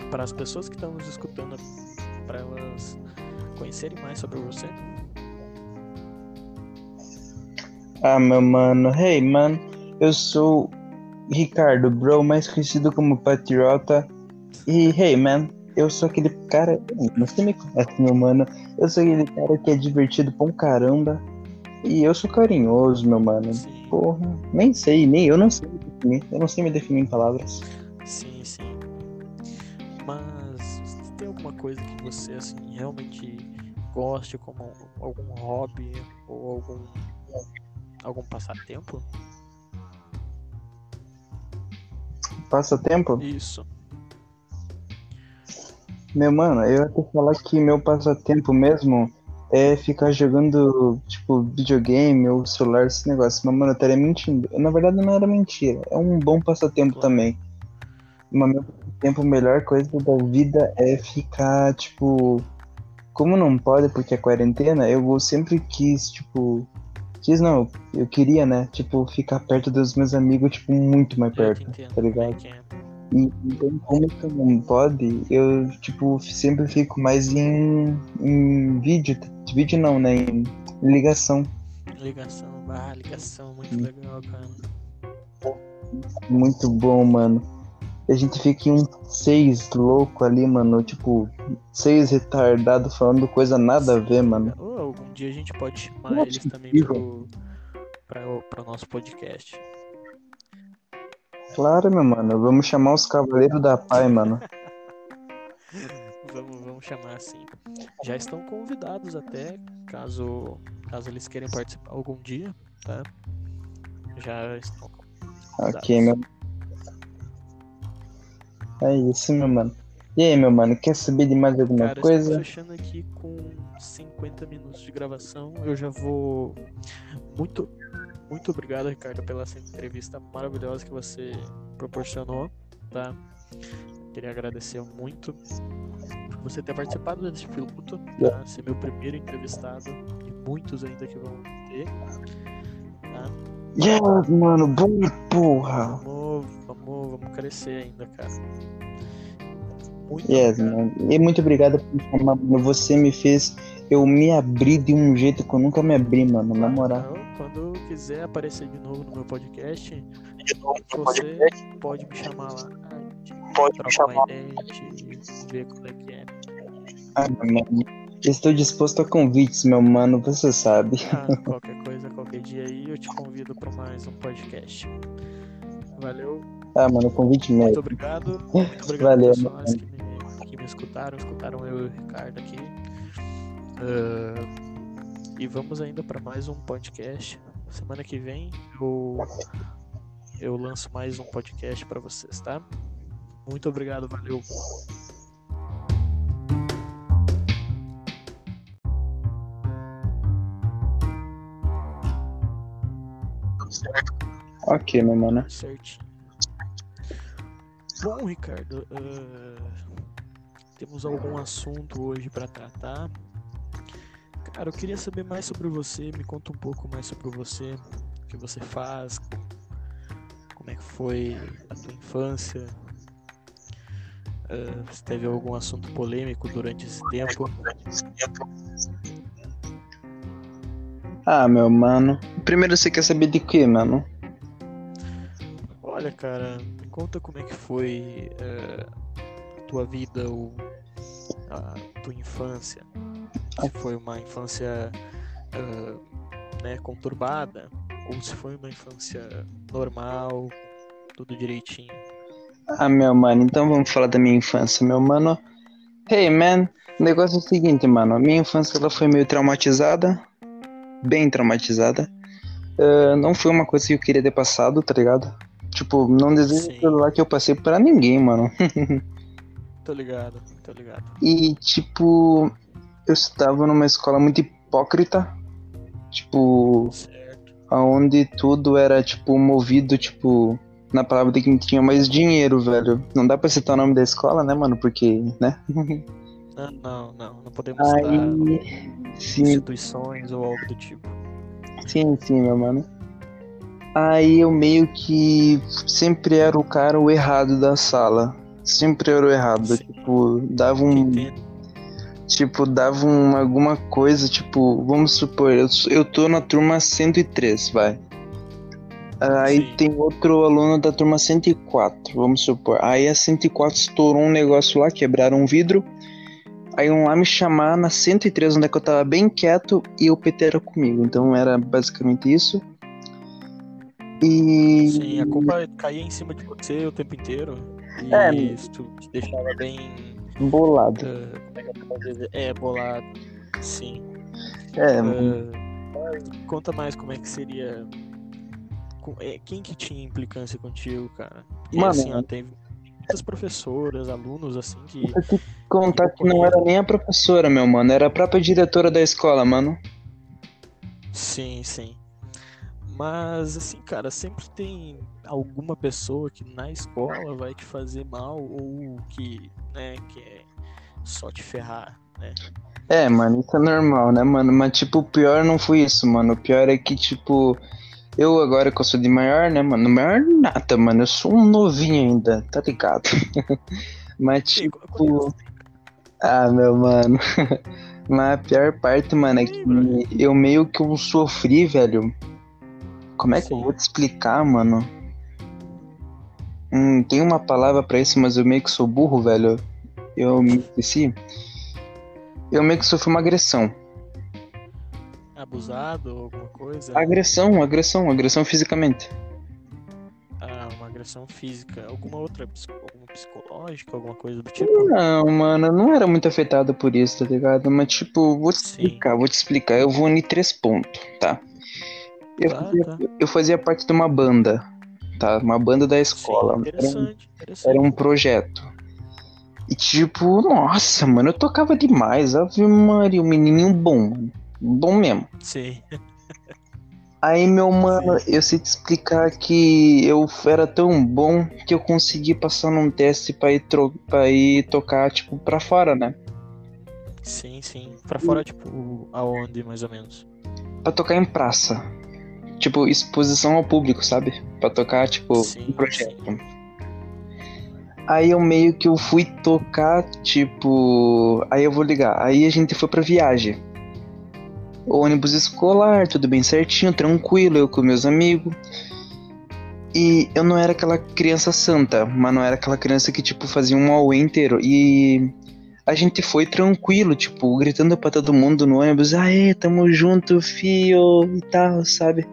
para as pessoas que estão nos escutando, para elas conhecerem mais sobre você. Ah, meu mano, hey, mano, eu sou Ricardo, bro, mais conhecido como Patriota. E, hey, man, eu sou aquele cara. Você me conhece, meu mano. Eu sou aquele cara que é divertido pra um caramba. E eu sou carinhoso, meu mano. Sim. Porra, nem sei, nem eu não sei me definir. Eu não sei me definir em palavras. Sim, sim. Mas tem alguma coisa que você, assim, realmente goste, como algum hobby ou algum, algum passatempo? Passatempo? Isso. Meu mano, eu ia te falar que meu passatempo mesmo é ficar jogando, tipo, videogame ou celular, esse negócio. Mas, mano, eu estaria mentindo. Na verdade, não era mentira. É um bom passatempo também. Mas meu tempo, a melhor coisa da vida é ficar, tipo. Como não pode, porque é quarentena, eu sempre quis, tipo. Quis não, eu queria, né? Tipo, ficar perto dos meus amigos, tipo, muito mais perto, tá ligado? E então, como que não pode, eu, tipo, sempre fico mais em, em vídeo. Vídeo não, né? Em ligação. Ligação, barra ligação, muito hum. legal, cara. Muito bom, mano. A gente fica em um seis louco ali, mano. Tipo, seis retardados falando coisa nada a ver, mano. Ou algum dia a gente pode chamar eles também pro, pra, pro nosso podcast. Claro, meu mano. Vamos chamar os Cavaleiros da Pai, mano. vamos, vamos chamar assim. Já estão convidados até, caso, caso eles queiram participar algum dia, tá? Já estão convidados. Ok, meu. É isso, meu mano. E aí, meu mano, quer saber de mais alguma Cara, coisa? fechando aqui com 50 minutos de gravação. Eu já vou. Muito, muito obrigado, Ricardo, pela essa entrevista maravilhosa que você proporcionou, tá? Queria agradecer muito por você ter participado desse piloto, tá? Ser meu primeiro entrevistado e muitos ainda que vão ter, tá? Yes, mano, bom porra! Vamos, vamos, vamos crescer ainda, cara. Muito yes, mano. E muito obrigado por me chamar, Você me fez eu me abrir de um jeito que eu nunca me abri, mano, na moral. Quando quiser aparecer de novo no meu podcast, você pode me chamar lá. Pode me chamar. Ideia, ver como é que é. Ah, mano. Estou disposto a convites, meu mano, você sabe. Ah, qualquer coisa, qualquer dia aí, eu te convido para mais um podcast. Valeu. Ah, mano, convite mesmo. Muito obrigado. Muito obrigado Valeu, pessoas escutaram, escutaram eu e o Ricardo aqui. Uh, e vamos ainda para mais um podcast. Semana que vem eu, eu lanço mais um podcast para vocês, tá? Muito obrigado, valeu. Ok, meu mano. Certinho. Bom, Ricardo, uh, temos algum assunto hoje para tratar. Cara, eu queria saber mais sobre você. Me conta um pouco mais sobre você, o que você faz, como é que foi a tua infância. Uh, se teve algum assunto polêmico durante esse tempo? Ah, meu mano. Primeiro você quer saber de quê, mano? Olha, cara, me conta como é que foi uh, tua vida, ou a tua infância se foi uma infância uh, né, conturbada ou se foi uma infância normal, tudo direitinho. Ah, meu mano, então vamos falar da minha infância, meu mano. Hey, man, o negócio é o seguinte, mano. A minha infância ela foi meio traumatizada, bem traumatizada. Uh, não foi uma coisa que eu queria ter passado, tá ligado? Tipo, não desejo pelo lá que eu passei pra ninguém, mano. tô ligado, tô ligado. E, tipo, eu estava numa escola muito hipócrita, tipo, certo. onde tudo era tipo movido tipo na palavra de quem tinha mais dinheiro, velho. Não dá para citar o nome da escola, né, mano? Porque, né? Não, não, não, não podemos Aí, citar sim. instituições ou algo do tipo. Sim, sim, meu mano. Aí eu meio que sempre era o cara o errado da sala. Sempre era o errado. Sim. Tipo, dava um. Tipo, dava um, alguma coisa, tipo, vamos supor, eu, eu tô na turma 103, vai. Aí Sim. tem outro aluno da turma 104, vamos supor. Aí a 104 estourou um negócio lá, quebraram um vidro. Aí um lá me chamar na 103, onde é que eu tava bem quieto, e o PT era comigo. Então era basicamente isso. E. Sim, a culpa caía em cima de você o tempo inteiro. E é, isso te deixava bem. Bolado. Uh, é, bolado. Sim. É. Uh, conta mais como é que seria é, quem que tinha implicância contigo, cara? E Mano, assim, ó, teve muitas professoras, alunos, assim, que. Vou te contar que não era nem a professora, meu mano, era a própria diretora da escola, mano. Sim, sim. Mas, assim, cara, sempre tem alguma pessoa que na escola vai te fazer mal ou que, né, que é só te ferrar, né? É, mano, isso é normal, né, mano? Mas, tipo, o pior não foi isso, mano. O pior é que, tipo, eu agora que eu sou de maior, né, mano? Maior nada, mano. Eu sou um novinho ainda, tá ligado? Mas tipo. Ah, meu mano. Mas a pior parte, mano, é que eu meio que eu sofri, velho. Como é que eu vou te explicar, mano? Hum, tem uma palavra para isso, mas eu meio que sou burro, velho. Eu me esqueci. Eu meio que sofri uma agressão abusado ou alguma coisa? Agressão, agressão, agressão fisicamente. Ah, uma agressão física. Alguma outra, alguma psicológica, alguma coisa do tipo? Não, mano, não era muito afetado por isso, tá ligado? Mas, tipo, vou te Sim. explicar, vou te explicar. Eu vou unir três pontos, tá? Eu, tá, fazia, tá. eu fazia parte de uma banda, tá? Uma banda da escola. Sim, interessante, era, um, era um projeto. E tipo, nossa, mano, eu tocava demais. Ave Maria, um menininho bom. Bom mesmo. Sim. Aí, meu mano, eu sei te explicar que eu era tão bom que eu consegui passar num teste pra ir, tro pra ir tocar, tipo, pra fora, né? Sim, sim. Pra fora, tipo, aonde, mais ou menos? Pra tocar em praça. Tipo, exposição ao público, sabe? Pra tocar, tipo, sim, um projeto. Sim. Aí eu meio que eu fui tocar, tipo. Aí eu vou ligar. Aí a gente foi pra viagem ônibus escolar, tudo bem certinho, tranquilo, eu com meus amigos. E eu não era aquela criança santa, mas não era aquela criança que, tipo, fazia um auê inteiro. E a gente foi tranquilo, tipo, gritando pra todo mundo no ônibus, aê, tamo junto, fio, e tal, sabe?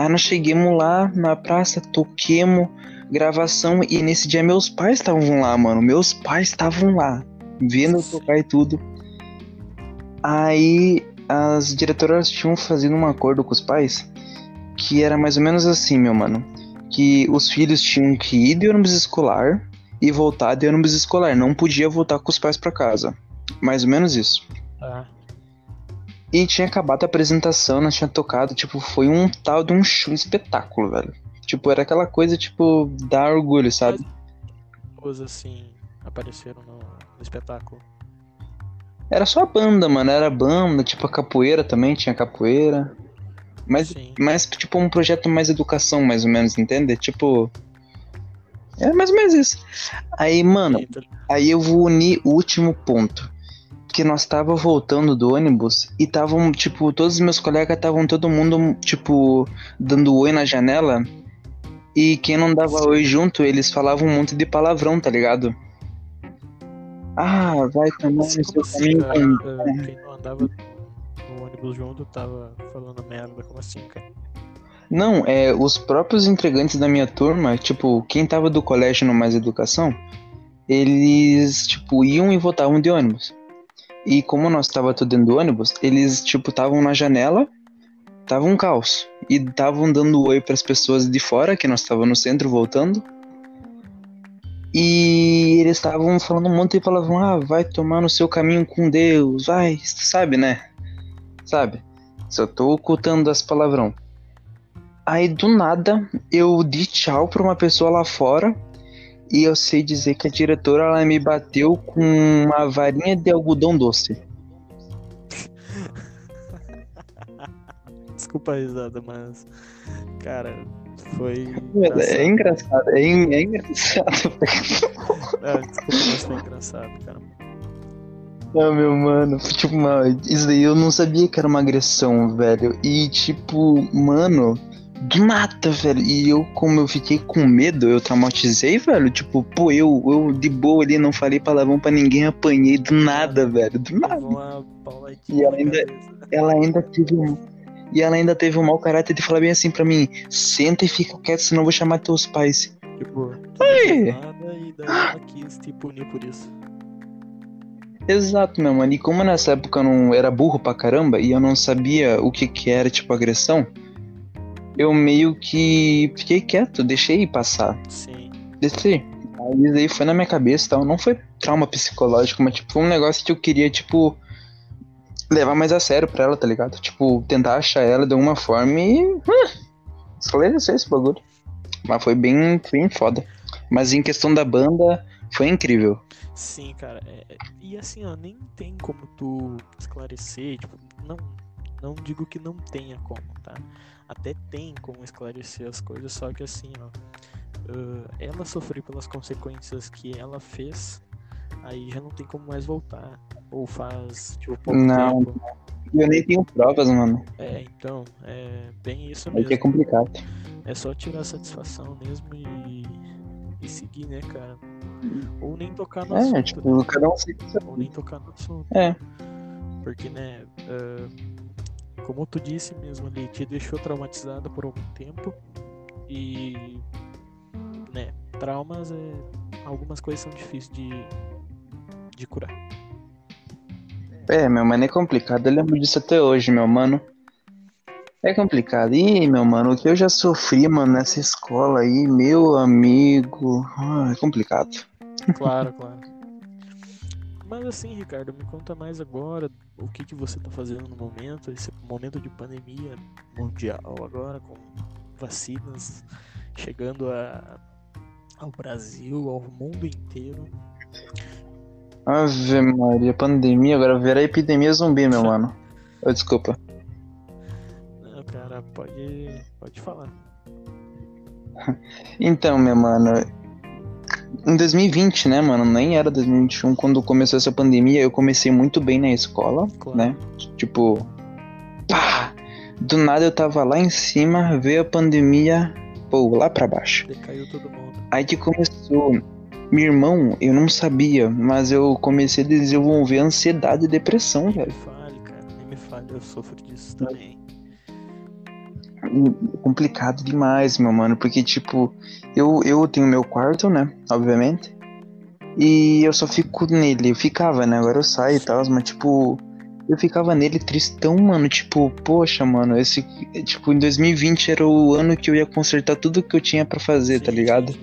Aí nós chegamos lá na praça, toquemos, gravação, e nesse dia meus pais estavam lá, mano. Meus pais estavam lá, vendo tocar e tudo. Aí as diretoras tinham fazendo um acordo com os pais que era mais ou menos assim, meu mano. Que os filhos tinham que ir de ônibus escolar e voltar de ônibus escolar. Não podia voltar com os pais para casa. Mais ou menos isso. Ah. E tinha acabado a apresentação, nós tinha tocado, tipo, foi um tal de um show espetáculo, velho. Tipo, era aquela coisa, tipo, dar orgulho, sabe? Coisas assim apareceram no, no espetáculo. Era só a banda, mano. Era banda, tipo a capoeira também, tinha capoeira. Mas, mas tipo, um projeto mais educação, mais ou menos, entende? Tipo. É mais ou menos isso. Aí, mano, aí eu vou unir o último ponto. Que nós tava voltando do ônibus e estavam, tipo, todos os meus colegas estavam todo mundo, tipo, dando oi na janela. E quem não dava oi junto, eles falavam um monte de palavrão, tá ligado? Ah, vai tomar no seu caminho. Assim, quem não andava no ônibus junto tava falando merda, como assim, cara? Não, é, os próprios entregantes da minha turma, tipo, quem tava do colégio no Mais Educação, eles, tipo, iam e voltavam de ônibus. E como nós tava tudo dentro do ônibus, eles, tipo, estavam na janela, tava um caos. E estavam dando oi para as pessoas de fora, que nós tava no centro voltando. E eles estavam falando um monte de palavrão, ah, vai tomar no seu caminho com Deus, vai, sabe, né? Sabe? Só tô ocultando as palavrão. Aí do nada eu di tchau pra uma pessoa lá fora e eu sei dizer que a diretora ela me bateu com uma varinha de algodão doce. Desculpa a risada, mas Cara, foi. É engraçado, é, é engraçado. Não, desculpa, mas foi engraçado, cara. Ah, meu mano, tipo, isso daí eu não sabia que era uma agressão, velho. E, tipo, mano, do nada, velho. E eu, como eu fiquei com medo, eu traumatizei, velho. Tipo, pô, eu, eu de boa ali, não falei palavrão pra ninguém, apanhei do nada, velho. Do nada. E ela ainda, ela ainda teve um. E ela ainda teve um mau caráter de falar bem assim pra mim: senta e fica quieto, senão eu vou chamar teus pais. Tipo, nada e daí ela quis te punir por isso. Exato, meu mano. E como nessa época eu não era burro pra caramba e eu não sabia o que que era, tipo, agressão, eu meio que fiquei quieto, deixei passar. Sim. Deixei. Aí daí foi na minha cabeça tal. Não foi trauma psicológico, mas tipo, foi um negócio que eu queria, tipo, levar mais a sério pra ela, tá ligado? Tipo, tentar achar ela de alguma forma e. Hum, esclarecer esse bagulho. Mas foi bem, bem foda. Mas em questão da banda, foi incrível. Sim, cara. É, é, e assim, ó, nem tem como tu esclarecer, tipo, não, não digo que não tenha como, tá? Até tem como esclarecer as coisas, só que assim, ó, uh, ela sofreu pelas consequências que ela fez, aí já não tem como mais voltar. Ou faz, tipo, pouco não, tempo. Eu nem tenho provas, mano. É, então, é bem isso mesmo. É que é complicado. É só tirar satisfação mesmo e, e seguir, né, cara? Ou nem tocar no é, assunto. Tipo, né? cada um Ou nem tocar no assunto. É. Porque, né, uh, como tu disse mesmo ali, te deixou traumatizada por algum tempo. E, né, traumas, é, algumas coisas são difíceis de, de curar. É, meu mano, é complicado. Eu lembro disso até hoje, meu mano. É complicado. Ih, meu mano, o que eu já sofri, mano, nessa escola aí, meu amigo. Ah, é complicado. Claro, claro. Mas assim, Ricardo, me conta mais agora o que, que você tá fazendo no momento, esse momento de pandemia mundial agora, com vacinas chegando a, ao Brasil, ao mundo inteiro. Ave Maria, pandemia, agora verá epidemia zumbi, meu mano. Oh, desculpa. Não, cara, pode, pode falar. Então, meu mano, em 2020, né, mano, nem era 2021 quando começou essa pandemia, eu comecei muito bem na escola, claro. né? Tipo, pá! Do nada eu tava lá em cima, veio a pandemia, pô, lá pra baixo. Decaiu todo mundo. Aí que começou meu irmão, eu não sabia, mas eu comecei a desenvolver ansiedade e depressão, nem velho. Me fale, cara, nem me fale, eu sofro disso também. Complicado demais, meu mano, porque, tipo, eu, eu tenho meu quarto, né, obviamente, e eu só fico nele, eu ficava, né, agora eu saio e tal, mas, tipo, eu ficava nele tristão, mano, tipo, poxa, mano, esse, tipo, em 2020 era o ano que eu ia consertar tudo que eu tinha para fazer, tá ligado?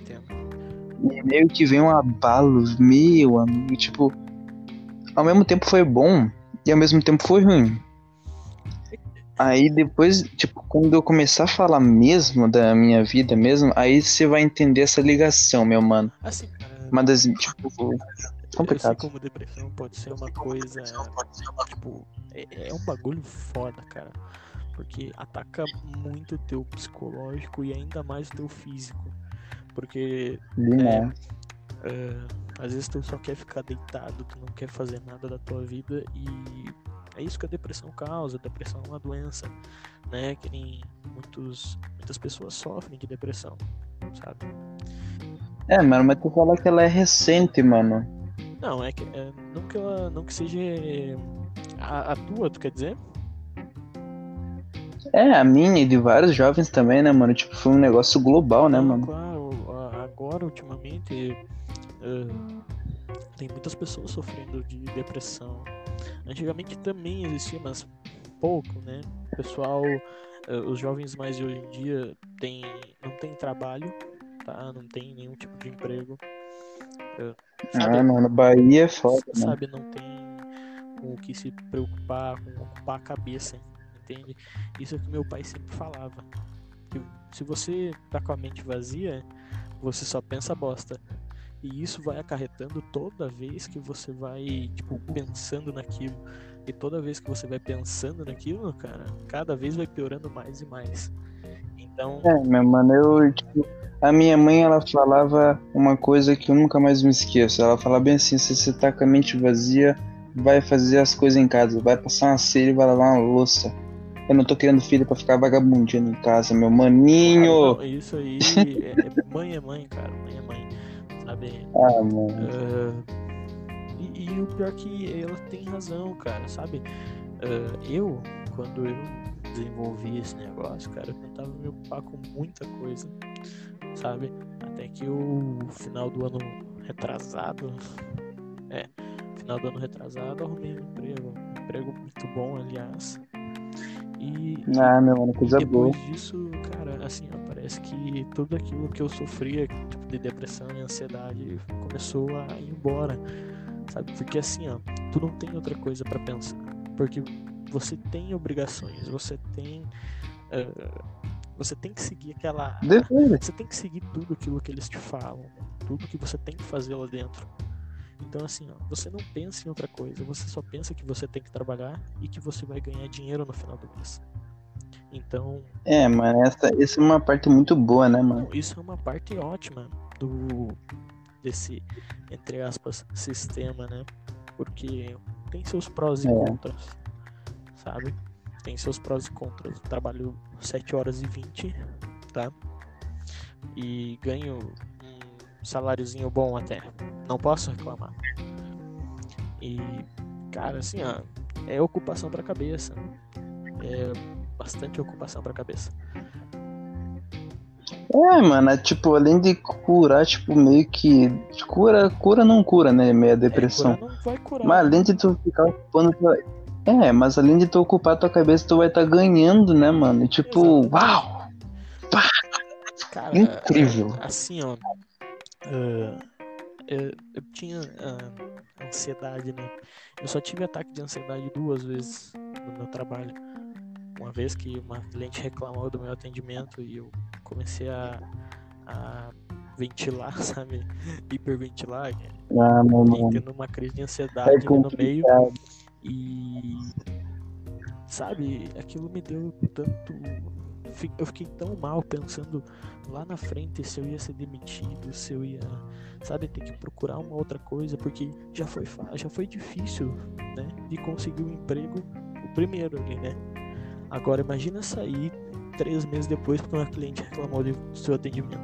E meio que vem um abalo, meu amigo, tipo. Ao mesmo tempo foi bom e ao mesmo tempo foi ruim. Aí depois, tipo, quando eu começar a falar mesmo da minha vida mesmo, aí você vai entender essa ligação, meu mano. Assim, cara. Uma das, tipo, complicado. Eu sei como depressão pode ser uma coisa, tipo, é, é um bagulho foda, cara. Porque ataca muito o teu psicológico e ainda mais o teu físico. Porque é, é, às vezes tu só quer ficar deitado, tu não quer fazer nada da tua vida e é isso que a depressão causa. A depressão é uma doença, né? Que nem muitos, muitas pessoas sofrem de depressão, sabe? É, mano, mas tu fala que ela é recente, mano. Não, é que é, não que ela não que seja a, a tua, tu quer dizer? É, a minha e de vários jovens também, né, mano? Tipo, foi um negócio global, né, mano? Claro agora, ultimamente, uh, tem muitas pessoas sofrendo de depressão. Antigamente também existia, mas pouco, né? O pessoal, uh, os jovens mais de hoje em dia tem, não tem trabalho, tá? Não tem nenhum tipo de emprego. Uh, sabe, ah, mano, Bahia é foda, né? Sabe, não tem com o que se preocupar, com ocupar a cabeça, entende? Isso é o que meu pai sempre falava. Que se você tá com a mente vazia, você só pensa bosta. E isso vai acarretando toda vez que você vai, tipo, pensando naquilo. E toda vez que você vai pensando naquilo, cara, cada vez vai piorando mais e mais. Então. É, meu mano, eu. Tipo, a minha mãe, ela falava uma coisa que eu nunca mais me esqueço. Ela fala bem assim: se você tá com a mente vazia, vai fazer as coisas em casa, vai passar uma cera e vai lavar uma louça. Eu não tô querendo filho pra ficar vagabundinho em casa, meu maninho. Ah, não, isso aí, é, é, mãe é mãe, cara, mãe é mãe, sabe? Ah, mano. Uh, e, e, o pior é que ela tem razão, cara, sabe? Uh, eu, quando eu desenvolvi esse negócio, cara, eu tentava me ocupar com muita coisa, sabe? Até que o final do ano retrasado, é, final do ano retrasado, arrumei um emprego, um emprego muito bom, aliás. E, ah, meu mano, coisa depois boa. disso, cara, assim, ó, parece que tudo aquilo que eu sofria, tipo, de depressão e ansiedade, começou a ir embora, sabe? Porque assim, ó, tu não tem outra coisa para pensar, porque você tem obrigações, você tem uh, você tem que seguir aquela você tem que seguir tudo aquilo que eles te falam, tudo que você tem que fazer lá dentro. Então, assim, ó, você não pensa em outra coisa, você só pensa que você tem que trabalhar e que você vai ganhar dinheiro no final do mês. Então. É, mano, essa, essa é uma parte muito boa, né, mano? Isso é uma parte ótima do desse, entre aspas, sistema, né? Porque tem seus prós e é. contras, sabe? Tem seus prós e contras. Eu trabalho 7 horas e 20, tá? E ganho saláriozinho bom até. Não posso reclamar. E, cara, assim, ó, é ocupação pra cabeça. É bastante ocupação pra cabeça. É, mano, é tipo, além de curar, tipo, meio que. Cura, cura não cura, né? Meia depressão. É, vai curar. Mas além de tu ficar ocupando tua. É, mas além de tu ocupar tua cabeça, tu vai estar tá ganhando, né, mano? E, tipo, Exatamente. uau! Pá! Cara, Incrível. Assim, ó, Uh, eu, eu, tinha uh, ansiedade, né? Eu só tive ataque de ansiedade duas vezes no meu trabalho. Uma vez que uma cliente reclamou do meu atendimento e eu comecei a, a ventilar, sabe? Hiperventilar. Ah, tendo uma crise de ansiedade é no meio. E sabe, aquilo me deu tanto eu fiquei tão mal pensando lá na frente se eu ia ser demitido, se eu ia, sabe, ter que procurar uma outra coisa, porque já foi já foi difícil, né, de conseguir um emprego, o primeiro ali, né. Agora imagina sair três meses depois porque uma cliente reclamou do seu atendimento.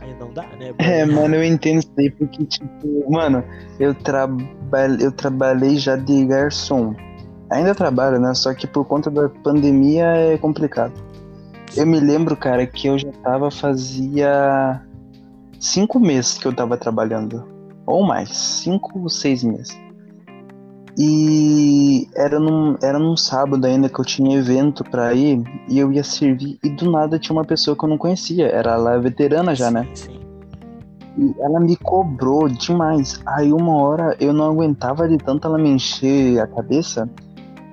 Aí não dá, né? É, mano, eu entendo isso aí porque, tipo, mano, eu, eu trabalhei já de garçom. Ainda trabalho, né? Só que por conta da pandemia é complicado. Eu me lembro, cara, que eu já tava fazia cinco meses que eu tava trabalhando. Ou mais, cinco ou seis meses. E era num, era num sábado ainda que eu tinha evento pra ir e eu ia servir. E do nada tinha uma pessoa que eu não conhecia. Era ela veterana já, né? Sim. E ela me cobrou demais. Aí uma hora eu não aguentava de tanto ela me encher a cabeça.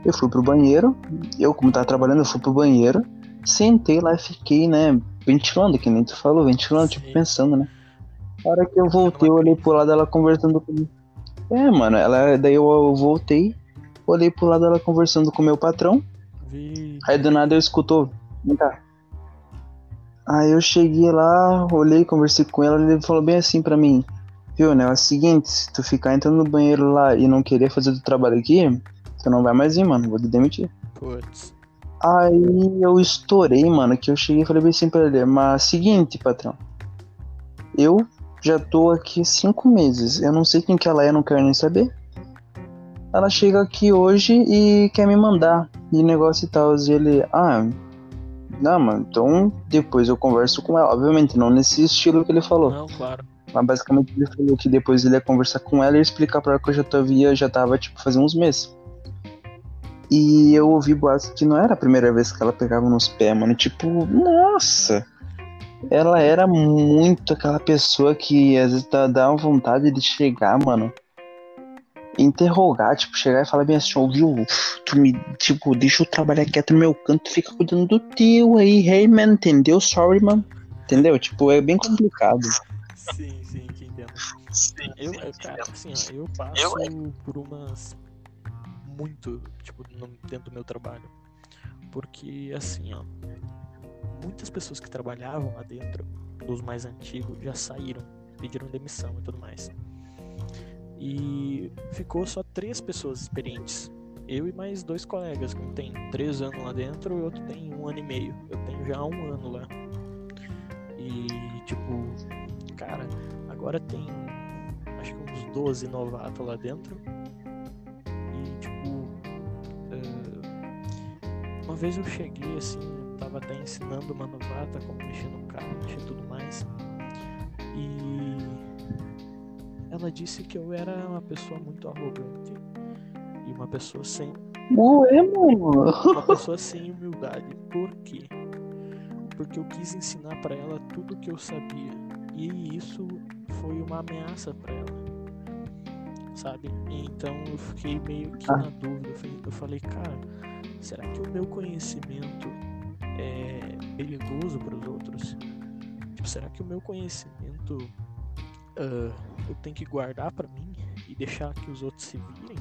Eu fui pro banheiro. Eu, como tava trabalhando, eu fui pro banheiro. Sentei lá e fiquei, né, ventilando, que nem tu falou, ventilando, tipo, Sim. tipo, pensando, né? A hora que eu voltei, eu olhei pro lado dela conversando comigo. É, mano, ela, daí eu, voltei, olhei pro lado dela conversando com o meu patrão. Vi... Aí do nada eu escutou, vem cá. Aí eu cheguei lá, olhei, conversei com ela, ele falou bem assim pra mim, viu, né? É o seguinte, se tu ficar entrando no banheiro lá e não querer fazer o trabalho aqui, tu não vai mais ir, mano, vou te demitir. Putz. Aí eu estourei, mano, que eu cheguei e falei bem assim pra ele, mas seguinte, patrão, eu já tô aqui cinco meses, eu não sei quem que ela é, não quero nem saber. Ela chega aqui hoje e quer me mandar, e negócio e tal, e ele, ah, não, mano, então depois eu converso com ela, obviamente, não nesse estilo que ele falou. Não, claro. Mas basicamente ele falou que depois ele ia conversar com ela e explicar pra ela que eu já tava, já tava tipo, fazendo uns meses. E eu ouvi boatos que não era a primeira vez que ela pegava nos pés, mano. Tipo, nossa! Ela era muito aquela pessoa que às vezes dá uma vontade de chegar, mano. Interrogar, tipo, chegar e falar bem assim, ouviu? Tu me, tipo, deixa eu trabalhar quieto no meu canto, fica cuidando do teu aí, hey man, entendeu? Sorry, man. Entendeu? Tipo, é bem complicado. Sim, sim, que entendo. Sim, eu, sim, cara, assim, ó, eu passo eu... por umas muito, tipo, no, dentro do meu trabalho. Porque, assim, ó, muitas pessoas que trabalhavam lá dentro, dos mais antigos, já saíram, pediram demissão e tudo mais. E ficou só três pessoas experientes. Eu e mais dois colegas, um tem três anos lá dentro e outro tem um ano e meio. Eu tenho já um ano lá. E tipo, cara, agora tem acho que uns 12 novatos lá dentro. E tipo, uh, uma vez eu cheguei assim, eu tava até ensinando uma novata como mexer no carro, mexer tudo mais. E ela disse que eu era uma pessoa muito arrogante e uma pessoa sem. Ué, mano! Uma pessoa sem humildade. Por quê? Porque eu quis ensinar para ela tudo o que eu sabia. E isso foi uma ameaça para ela. Sabe? Então eu fiquei meio que ah. na dúvida. Eu falei, cara, será que o meu conhecimento é perigoso para os outros? Tipo, será que o meu conhecimento uh, eu tenho que guardar para mim e deixar que os outros se virem?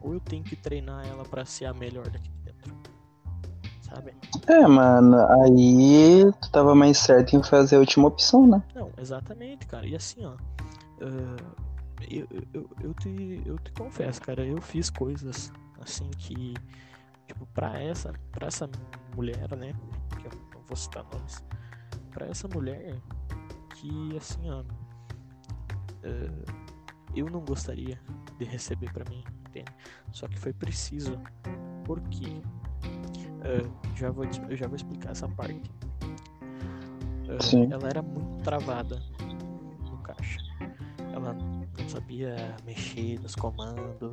Ou eu tenho que treinar ela para ser a melhor daqui dentro? Sabe? É, mano, aí tu tava mais certo em fazer a última opção, né? Não, exatamente, cara. E assim, ó. Uh, eu, eu, eu, te, eu te confesso, cara, eu fiz coisas assim que, tipo, pra essa, pra essa mulher, né? Que eu não vou citar nomes. Pra essa mulher que, assim, ó uh, eu não gostaria de receber para mim, entende? Só que foi preciso, porque uh, já vou eu já vou explicar essa parte. Uh, ela era muito travada não sabia mexer nos comandos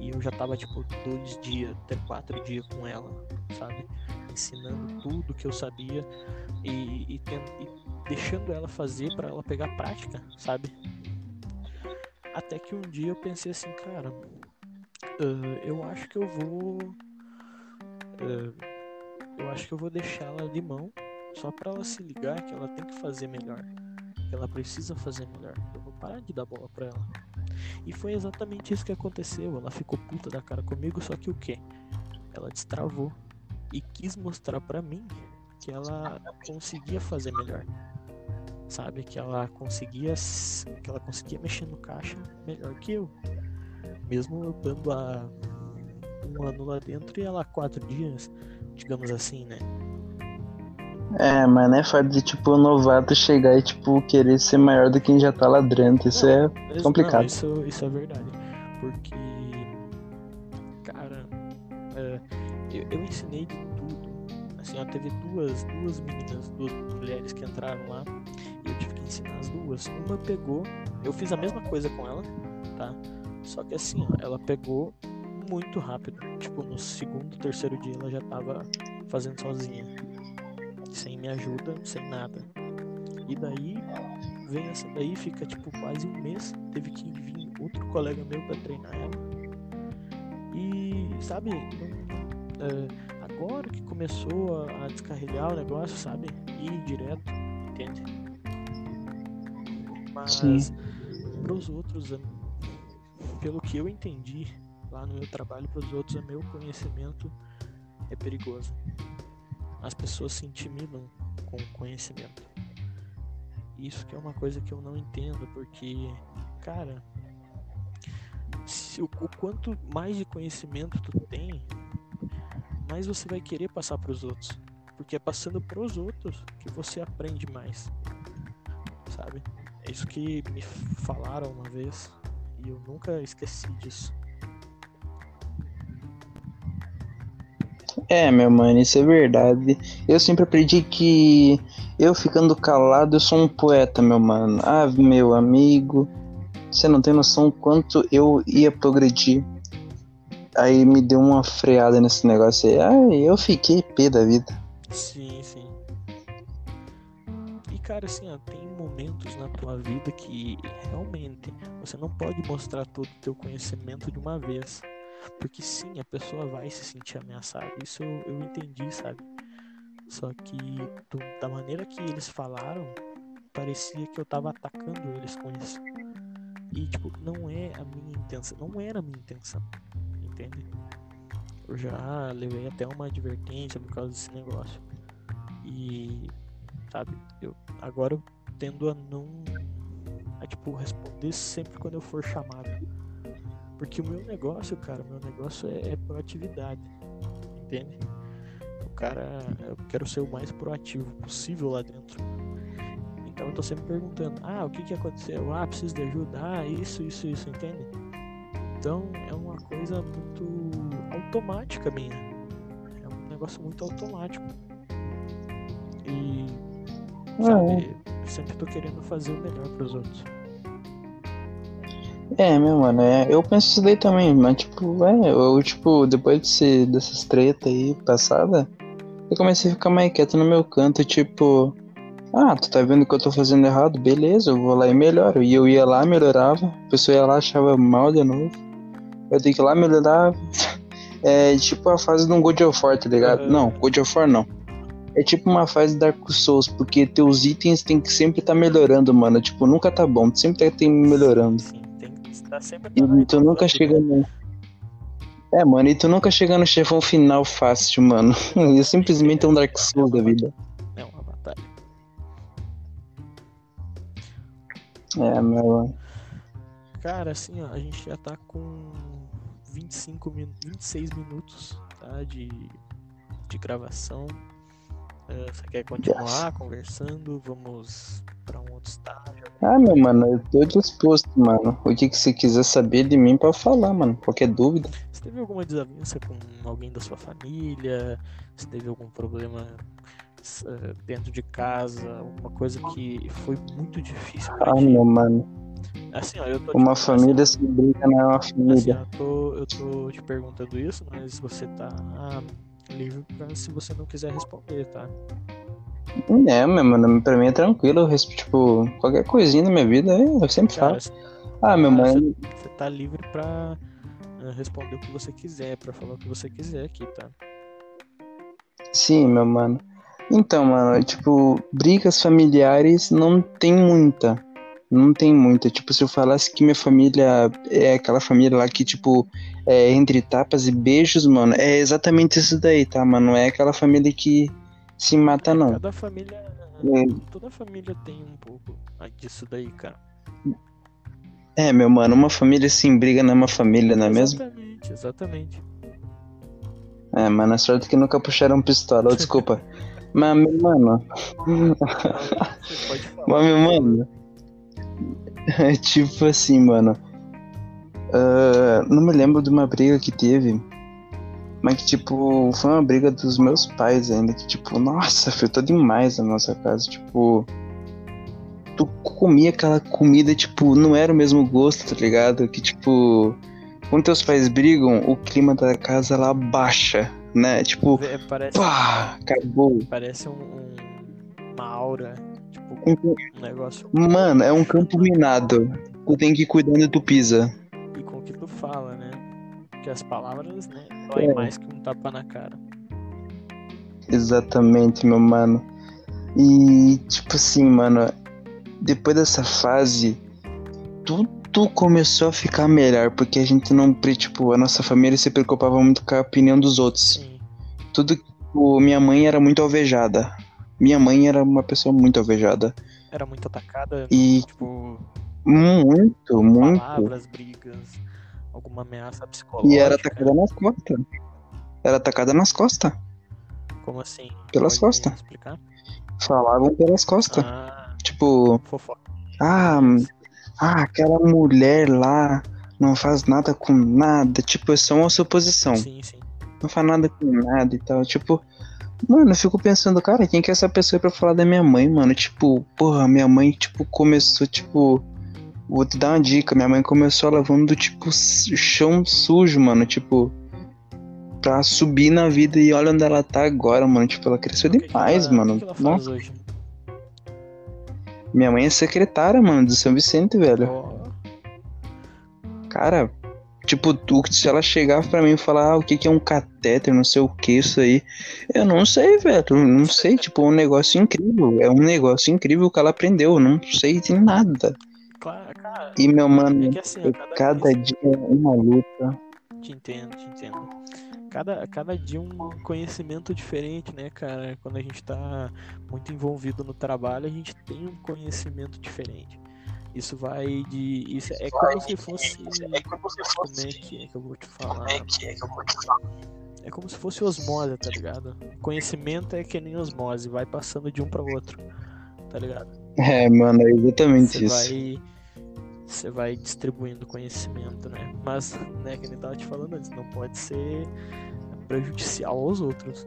e eu já tava tipo dois dias, até quatro dias com ela, sabe? Ensinando tudo que eu sabia e, e, e deixando ela fazer para ela pegar prática, sabe? Até que um dia eu pensei assim, cara, uh, eu acho que eu vou. Uh, eu acho que eu vou deixar ela de mão só para ela se ligar que ela tem que fazer melhor. Que ela precisa fazer melhor. Parar de dar bola pra ela. E foi exatamente isso que aconteceu. Ela ficou puta da cara comigo, só que o que? Ela destravou e quis mostrar para mim que ela conseguia fazer melhor sabe? Que ela conseguia que ela conseguia mexer no caixa melhor que eu. Mesmo eu dando a um ano lá dentro e ela quatro dias, digamos assim, né? É, mas não é fato de tipo o novato chegar e tipo querer ser maior do que quem já tá ladrando. Isso não, é complicado. Não, isso, isso é verdade. Porque, cara, é, eu, eu ensinei de tudo. Assim, ó, teve duas, duas meninas, duas mulheres que entraram lá eu tive que ensinar as duas. Uma pegou, eu fiz a mesma coisa com ela, tá? Só que assim, ó, ela pegou muito rápido. Tipo, no segundo, terceiro dia ela já tava fazendo sozinha. Sem minha ajuda, sem nada. E daí vem essa daí, fica tipo quase um mês. Teve que vir outro colega meu para treinar ela. E sabe, é, agora que começou a, a descarregar o negócio, sabe? Ir direto, entende? Mas para os outros, pelo que eu entendi lá no meu trabalho, para os outros, o meu conhecimento é perigoso. As pessoas se intimidam com o conhecimento. Isso que é uma coisa que eu não entendo, porque, cara, se o, o quanto mais de conhecimento tu tem, mais você vai querer passar para os outros. Porque é passando para os outros que você aprende mais. Sabe? É isso que me falaram uma vez e eu nunca esqueci disso. É, meu mano, isso é verdade. Eu sempre aprendi que eu ficando calado, eu sou um poeta, meu mano. Ah, meu amigo, você não tem noção quanto eu ia progredir. Aí me deu uma freada nesse negócio aí. Ai, eu fiquei pé da vida. Sim, sim. E cara, assim, ó, tem momentos na tua vida que realmente você não pode mostrar todo o teu conhecimento de uma vez. Porque sim, a pessoa vai se sentir ameaçada. Isso eu, eu entendi, sabe? Só que do, da maneira que eles falaram, parecia que eu tava atacando eles com isso. E tipo, não é a minha intenção, não era a minha intenção. Entende? Eu já levei até uma advertência por causa desse negócio. E, sabe, eu agora eu tendo a não. a tipo, responder sempre quando eu for chamado. Porque o meu negócio, cara, o meu negócio é, é proatividade. Entende? O cara, eu quero ser o mais proativo possível lá dentro. Então eu tô sempre perguntando: ah, o que que aconteceu? Ah, preciso de ajuda? Ah, isso, isso, isso, entende? Então é uma coisa muito automática minha. É um negócio muito automático. E sabe, eu sempre tô querendo fazer o melhor para os outros. É, meu mano, é, eu penso isso daí também, mas tipo, é, eu tipo, depois de ser, dessas tretas aí passada, eu comecei a ficar mais quieto no meu canto, tipo, ah, tu tá vendo que eu tô fazendo errado? Beleza, eu vou lá e melhoro. E eu ia lá, melhorava, a pessoa ia lá, achava mal de novo eu tenho que ir lá melhorar. É tipo a fase de um God of War, tá ligado? Uhum. Não, God of War não. É tipo uma fase Dark Souls, porque teus itens tem que sempre estar tá melhorando, mano. Tipo, nunca tá bom, tu sempre tá melhorando. Sim, estar sempre E tu nunca chega no. É, mano, e tu nunca chega no chefão final fácil, mano. É simplesmente um Dark Souls da vida. É uma batalha. É, meu. Cara, assim, ó, a gente já tá com 25 min 26 minutos tá, de, de gravação. Uh, você quer continuar yes. conversando? Vamos para um outro estágio? Ah, meu mano, eu tô disposto, mano. O que, que você quiser saber de mim para falar, mano. Qualquer dúvida. Você teve alguma desavença com alguém da sua família? Você teve algum problema uh, dentro de casa? Alguma coisa que foi muito difícil? Ah, ti? meu mano. Assim, ó, eu tô uma família assim, sem briga não é uma família. Assim, eu, tô, eu tô te perguntando isso, mas você tá livre pra se você não quiser responder, tá? É, meu mano, pra mim é tranquilo, eu, tipo, qualquer coisinha na minha vida eu sempre Cara, falo. Ah, meu mano. Você tá livre pra eh, responder o que você quiser, pra falar o que você quiser aqui, tá? Sim, meu mano. Então, mano, tipo, brigas familiares não tem muita. Não tem muita. Tipo, se eu falasse que minha família é aquela família lá que, tipo, é entre tapas e beijos, mano, é exatamente isso daí, tá, mano? Não é aquela família que se mata, não. Cada família. É. Toda família tem um pouco disso daí, cara. É, meu mano, uma família sem briga não é uma família, não é mesmo? Exatamente, exatamente. É, mano, é sorte que nunca puxaram pistola, oh, desculpa. Mas, meu mano. Mas, meu mano. É tipo assim, mano. Uh, não me lembro de uma briga que teve. Mas que, tipo, foi uma briga dos meus pais ainda. Que, tipo, nossa, afetou demais a nossa casa. Tipo. Tu comia aquela comida, tipo, não era o mesmo gosto, tá ligado? Que, tipo. Quando teus pais brigam, o clima da casa lá baixa, né? Tipo. É, parece, pá, acabou. Parece um, um, uma aura um, negócio. Mano, é um campo minado. Tu tem que ir cuidando do pisa. Que as palavras, né? Dói é. mais que um tapa na cara. Exatamente, meu mano. E, tipo assim, mano, depois dessa fase, tudo começou a ficar melhor, porque a gente não, tipo, a nossa família se preocupava muito com a opinião dos outros. Sim. Tudo, tipo, minha mãe era muito alvejada. Minha mãe era uma pessoa muito alvejada. Era muito atacada, e tipo. Muito, muito. Palavras, brigas, alguma ameaça psicológica. E era atacada nas costas. Era atacada nas costas. Como assim? Pelas Pode costas. Explicar? Falavam pelas costas. Ah, tipo. Fofoca. Ah, ah, aquela mulher lá não faz nada com nada. Tipo, é só uma suposição. Sim, sim. Não faz nada com nada e tal. Tipo, Mano, eu fico pensando, cara, quem que é essa pessoa pra falar da minha mãe, mano? Tipo, porra, minha mãe, tipo, começou, tipo. Vou te dar uma dica, minha mãe começou lavando, tipo, chão sujo, mano, tipo. Pra subir na vida e olha onde ela tá agora, mano. Tipo, ela cresceu demais, ela, mano. Hoje? Minha mãe é secretária, mano, do São Vicente, velho. Oh. Cara, Tipo, tu, se ela chegar pra mim e falar ah, o que, que é um catéter, não sei o que, isso aí. Eu não sei, velho. Não sei, tipo, é um negócio incrível. É um negócio incrível que ela aprendeu. Não sei de nada. Claro, cara. E meu mano, é que, assim, cada, cada dia é uma luta. Te entendo, te entendo. cada, cada dia um conhecimento diferente, né, cara? Quando a gente tá muito envolvido no trabalho, a gente tem um conhecimento diferente. Isso vai de. Isso é como se fosse. É como é que é que eu vou te falar? É é como se fosse osmose, tá ligado? Conhecimento é que nem osmose, vai passando de um para outro, tá ligado? É, mano, é exatamente Você isso. Vai você vai distribuindo conhecimento, né? Mas, né, que ele tava te falando antes, não pode ser prejudicial aos outros.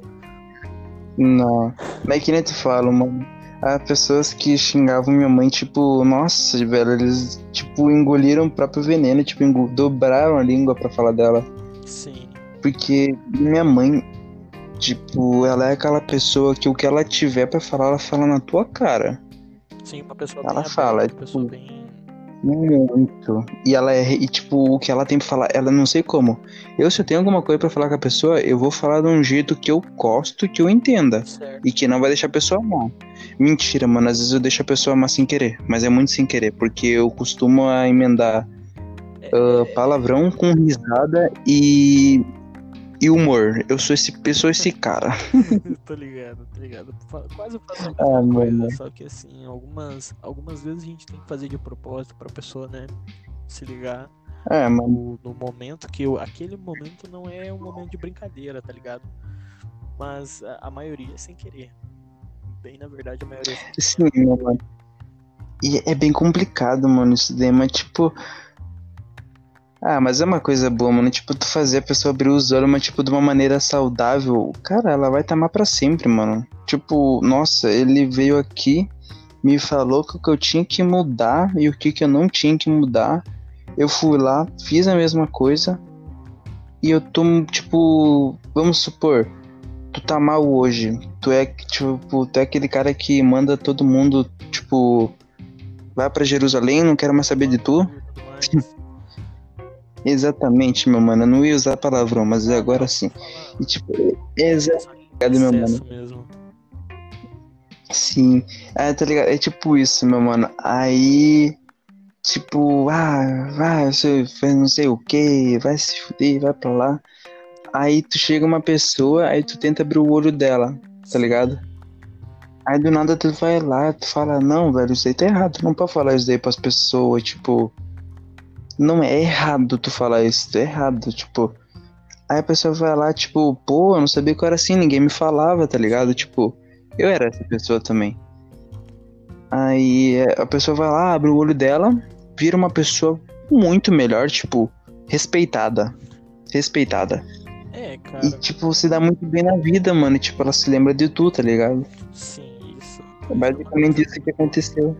Não. Mas é que nem tu fala, mano. Há pessoas que xingavam minha mãe, tipo, nossa, velho, eles, tipo, engoliram o próprio veneno, tipo, dobraram a língua para falar dela. Sim. Porque minha mãe, tipo, ela é aquela pessoa que o que ela tiver para falar, ela fala na tua cara. Sim, uma pessoa ela bem fala, aberta, é, tipo, bem muito. E ela é. E, tipo, o que ela tem pra falar, ela não sei como. Eu, se eu tenho alguma coisa para falar com a pessoa, eu vou falar de um jeito que eu gosto, que eu entenda. Certo. E que não vai deixar a pessoa mal. Mentira, mano. Às vezes eu deixo a pessoa mal sem querer. Mas é muito sem querer, porque eu costumo emendar uh, palavrão com risada e e humor. Eu sou esse, eu sou esse cara. tô ligado, tô ligado. Quase faço ah, coisa, só que assim, algumas, algumas vezes a gente tem que fazer de propósito pra pessoa, né? Se ligar. É, mano. No, no momento que eu, aquele momento não é um momento de brincadeira, tá ligado? Mas a, a maioria é sem querer. Bem, na verdade, a maioria é sem querer. Sim, mano. E é bem complicado, mano, isso daí, mas tipo ah, mas é uma coisa boa, mano. Tipo, tu fazer a pessoa abrir os olhos, mas, tipo, de uma maneira saudável. Cara, ela vai tamar pra sempre, mano. Tipo, nossa, ele veio aqui, me falou que o que eu tinha que mudar e o que, que eu não tinha que mudar. Eu fui lá, fiz a mesma coisa. E eu tô, tipo, vamos supor, tu tá mal hoje. Tu é, tipo, tu é aquele cara que manda todo mundo, tipo, vai para Jerusalém, não quero mais saber de tu. Exatamente, meu mano. Eu não ia usar palavrão, mas agora sim. E tipo, exatamente, meu mano. Mesmo. Sim. É, tá ligado? É tipo isso, meu mano. Aí. Tipo, ah, vai, você fez não sei o que, vai se fuder, vai pra lá. Aí tu chega uma pessoa, aí tu tenta abrir o olho dela, tá ligado? Aí do nada tu vai lá, tu fala, não, velho, isso aí tá errado, tu não pode falar isso daí pras pessoas, tipo, não é errado tu falar isso, é errado, tipo. Aí a pessoa vai lá, tipo, pô, eu não sabia que eu era assim, ninguém me falava, tá ligado? Tipo, eu era essa pessoa também. Aí a pessoa vai lá, abre o olho dela, vira uma pessoa muito melhor, tipo, respeitada. Respeitada. É, cara. E, tipo, se dá muito bem na vida, mano. E, tipo, ela se lembra de tu, tá ligado? Sim, isso. É basicamente isso que aconteceu.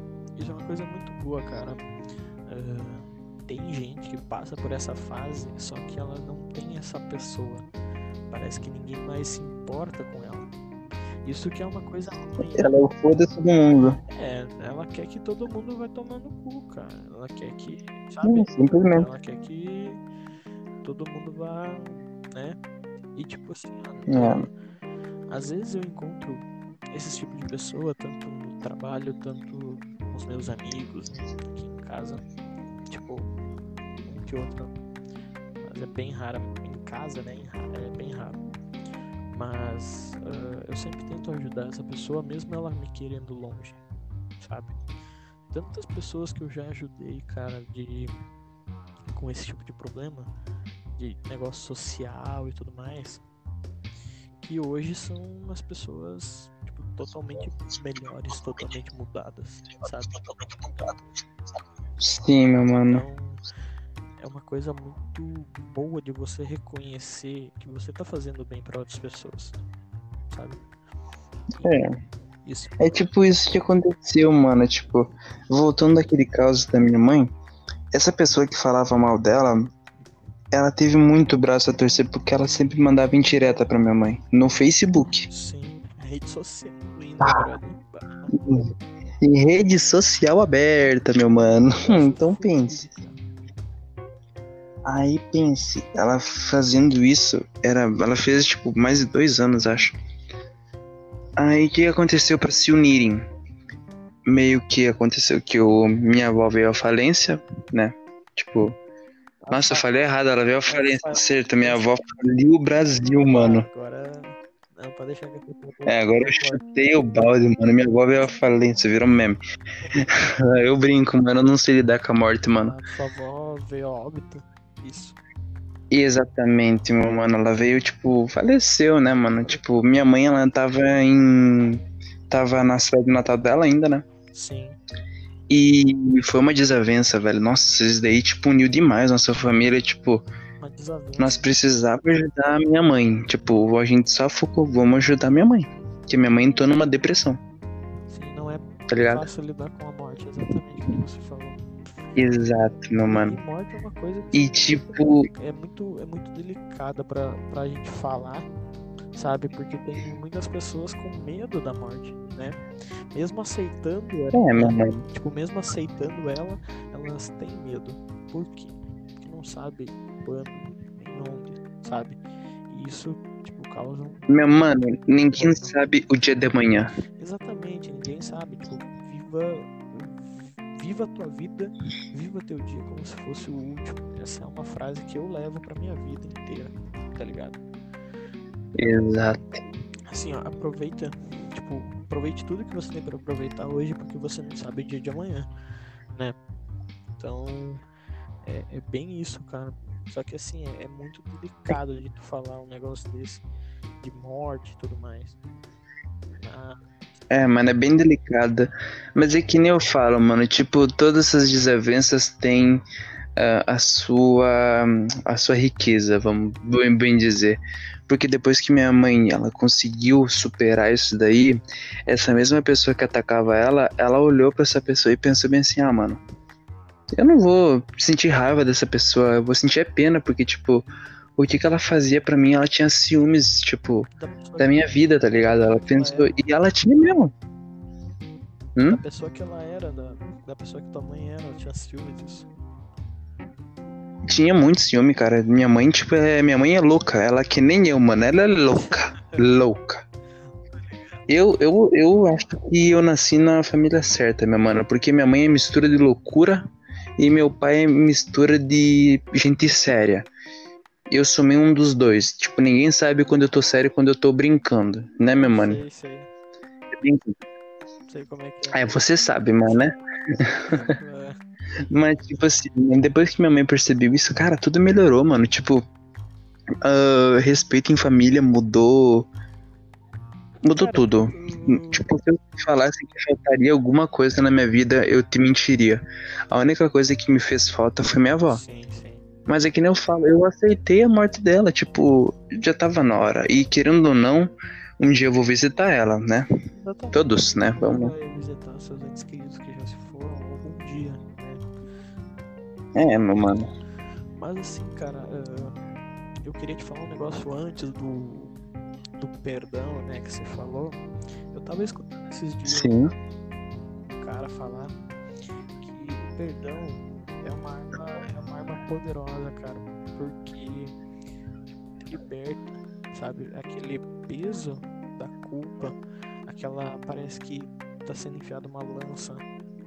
Passa por essa fase, só que ela não tem essa pessoa. Parece que ninguém mais se importa com ela. Isso que é uma coisa ruim. Ela é o foda todo mundo. É, ela quer que todo mundo vai tomar no cu, cara. Ela quer que. Sabe? Sim, simplesmente. Ela quer que todo mundo vá, né? E tipo assim, é. às vezes eu encontro esse tipo de pessoa, tanto no trabalho, tanto com os meus amigos, né? aqui em casa. Tipo, que outra. Mas é bem rara. Em casa, né? É bem raro. Mas uh, eu sempre tento ajudar essa pessoa, mesmo ela me querendo longe, sabe? Tantas pessoas que eu já ajudei, cara, de com esse tipo de problema, de negócio social e tudo mais, que hoje são umas pessoas tipo, totalmente melhores, totalmente mudadas, sabe? Sim, meu mano. Então, é uma coisa muito boa de você reconhecer que você tá fazendo bem para outras pessoas, sabe? É. Isso. É tipo isso que aconteceu, mano. Tipo, voltando daquele caso da minha mãe, essa pessoa que falava mal dela, ela teve muito braço a torcer porque ela sempre mandava indireta pra minha mãe. No Facebook. Sim, rede social. Ah. Em rede social aberta, meu mano. então pense. Aí pense, ela fazendo isso, era, ela fez tipo mais de dois anos, acho. Aí o que aconteceu para se unirem? Meio que aconteceu que o minha avó veio à falência, né? Tipo, Nossa, eu falei errado, ela veio a falência certo. Minha avó faliu o Brasil, mano. Agora. Não, pode deixar que eu É, agora eu chutei o balde, mano. Minha avó veio a falência, virou meme. eu brinco, mano. Eu não sei lidar com a morte, mano. A sua avó veio a óbito. Isso. Exatamente, meu mano. Ela veio, tipo, faleceu, né, mano? Tipo, minha mãe, ela tava em. Tava na cidade de Natal dela ainda, né? Sim. E foi uma desavença, velho. Nossa, isso daí, tipo, uniu demais nossa família. Tipo, nós precisávamos ajudar a minha mãe. Tipo, a gente só focou, vamos ajudar minha mãe. Porque minha mãe entrou numa depressão, Sim, não é tá ligado? fácil lidar com a morte, exatamente como você falou. Exato, meu mano. E morte é uma coisa que E tipo, é muito, é muito delicada pra, pra gente falar, sabe? Porque tem muitas pessoas com medo da morte, né? Mesmo aceitando ela, é, meu mano. tipo, mesmo aceitando ela, elas têm medo. Por quê? Porque não sabe quando, nem onde, sabe? E isso, tipo, causa um... Meu mano, ninguém sabe o dia de amanhã. Exatamente, ninguém sabe, tipo, viva... Viva a tua vida, viva teu dia como se fosse o último. Essa é uma frase que eu levo pra minha vida inteira, tá ligado? Exato. assim, ó, aproveita, tipo, aproveite tudo que você tem pra aproveitar hoje, porque você não sabe o dia de amanhã, né? Então, é, é bem isso, cara. Só que assim, é, é muito delicado de tu falar um negócio desse, de morte e tudo mais. Ah, É, mano, é bem delicada. Mas é que nem eu falo, mano. Tipo, todas essas desavenças têm ah, a sua a sua riqueza, vamos bem, bem dizer. Porque depois que minha mãe ela conseguiu superar isso daí, essa mesma pessoa que atacava ela, ela olhou pra essa pessoa e pensou bem assim: ah, mano, eu não vou sentir raiva dessa pessoa, eu vou sentir pena, porque, tipo, o que que ela fazia pra mim? Ela tinha ciúmes, tipo, da da minha vida, tá ligado? Ela pensou. E ela tinha mesmo. Hum? da pessoa que ela era, da, da pessoa que tua mãe era, ela tinha ciúme disso. Tinha muito ciúme, cara. Minha mãe, tipo, é. Minha mãe é louca. Ela é que nem eu, mano. Ela é louca. louca. Eu, eu, eu acho que eu nasci na família certa, minha mano. Porque minha mãe é mistura de loucura e meu pai é mistura de gente séria. Eu sou meio um dos dois. Tipo, ninguém sabe quando eu tô sério e quando eu tô brincando, né, meu mano? Sei, sei, sei como é que é. É, você sabe, mano, né? É, Mas, tipo assim, depois que minha mãe percebeu isso, cara, tudo melhorou, mano. Tipo, ah, respeito em família mudou. Mudou Cara, tudo. eu- Tipo, se eu falasse que faltaria alguma coisa na minha vida, eu te mentiria. A única coisa que me fez falta foi minha avó. Sim, sim. Mas é que nem eu falo, eu aceitei a morte dela, tipo, já tava na hora. E querendo ou não, um dia eu vou visitar ela, né? Exatamente. Todos, né? Vamos. Vai visitar seus entes queridos que já se foram algum dia, né? É, meu mano. Mas assim, cara, eh, eu queria te falar um negócio antes do, do perdão, né, que você falou. Eu tava escutando esses dias Sim. um cara falar que o perdão é uma arma, é uma arma poderosa, cara, porque liberta, sabe, aquele peso da culpa, aquela parece que tá sendo enfiada uma lança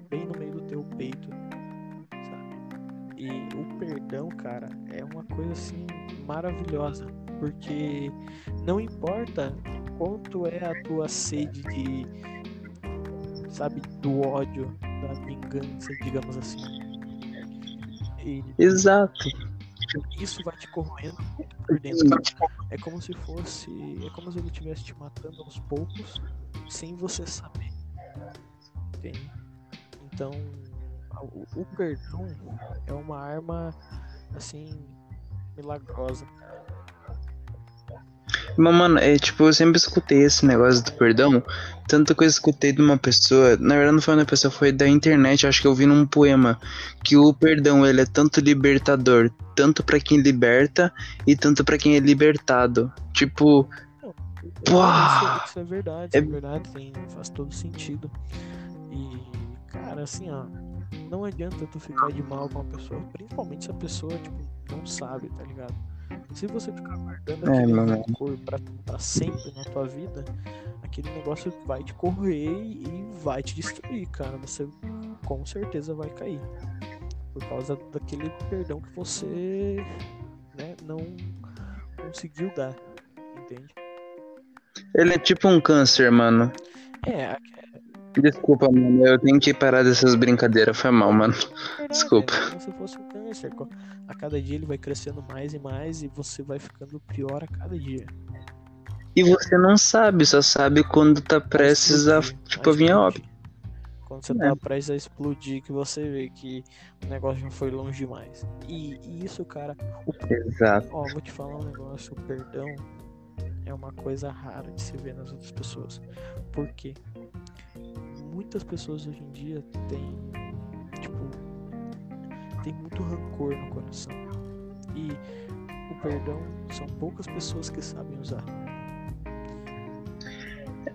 bem no meio do teu peito, sabe? E o perdão, cara, é uma coisa assim maravilhosa, porque não importa quanto é a tua sede de, sabe, do ódio, da vingança, digamos assim. E Exato. isso vai te corroendo muito por dentro. É como se fosse. É como se ele estivesse te matando aos poucos sem você saber. Entende? Então, o, o perdão é uma arma assim milagrosa. Mas, mano, é tipo, eu sempre escutei esse negócio do perdão. Tanto que eu escutei de uma pessoa. Na verdade, não foi uma pessoa, foi da internet. Acho que eu vi num poema. Que o perdão, ele é tanto libertador. Tanto pra quem liberta e tanto pra quem é libertado. Tipo, Isso, Uau! isso é verdade, É- é verdade, tem, faz todo sentido. E, cara, assim, ó, não adianta tu ficar de mal com a pessoa, principalmente se a pessoa, tipo, não sabe, tá ligado? Se você ficar guardando É, aquele mano. rancor pra, pra sempre na tua vida, aquele negócio vai te corroer e vai te destruir, cara. Você com certeza vai cair. por causa daquele perdão que você né, não conseguiu dar, entende? Ele é tipo um câncer, mano. É, Desculpa, mano, eu tenho que parar dessas brincadeiras, foi mal, mano. Desculpa. É como se fosse um câncer. A cada dia ele vai crescendo mais e mais e você vai ficando pior a cada dia. E você não sabe, só sabe quando tá prestes a, tipo, vir a óbito. Quando você É. tá prestes a explodir, que você vê que o negócio já foi longe demais. E, e isso, cara, o Exato. Ó, vou te falar um negócio, o perdão é uma coisa rara de se ver nas outras pessoas. Por quê? Muitas pessoas hoje em dia têm, tipo, tem muito rancor no coração. E o perdão são poucas pessoas que sabem usar.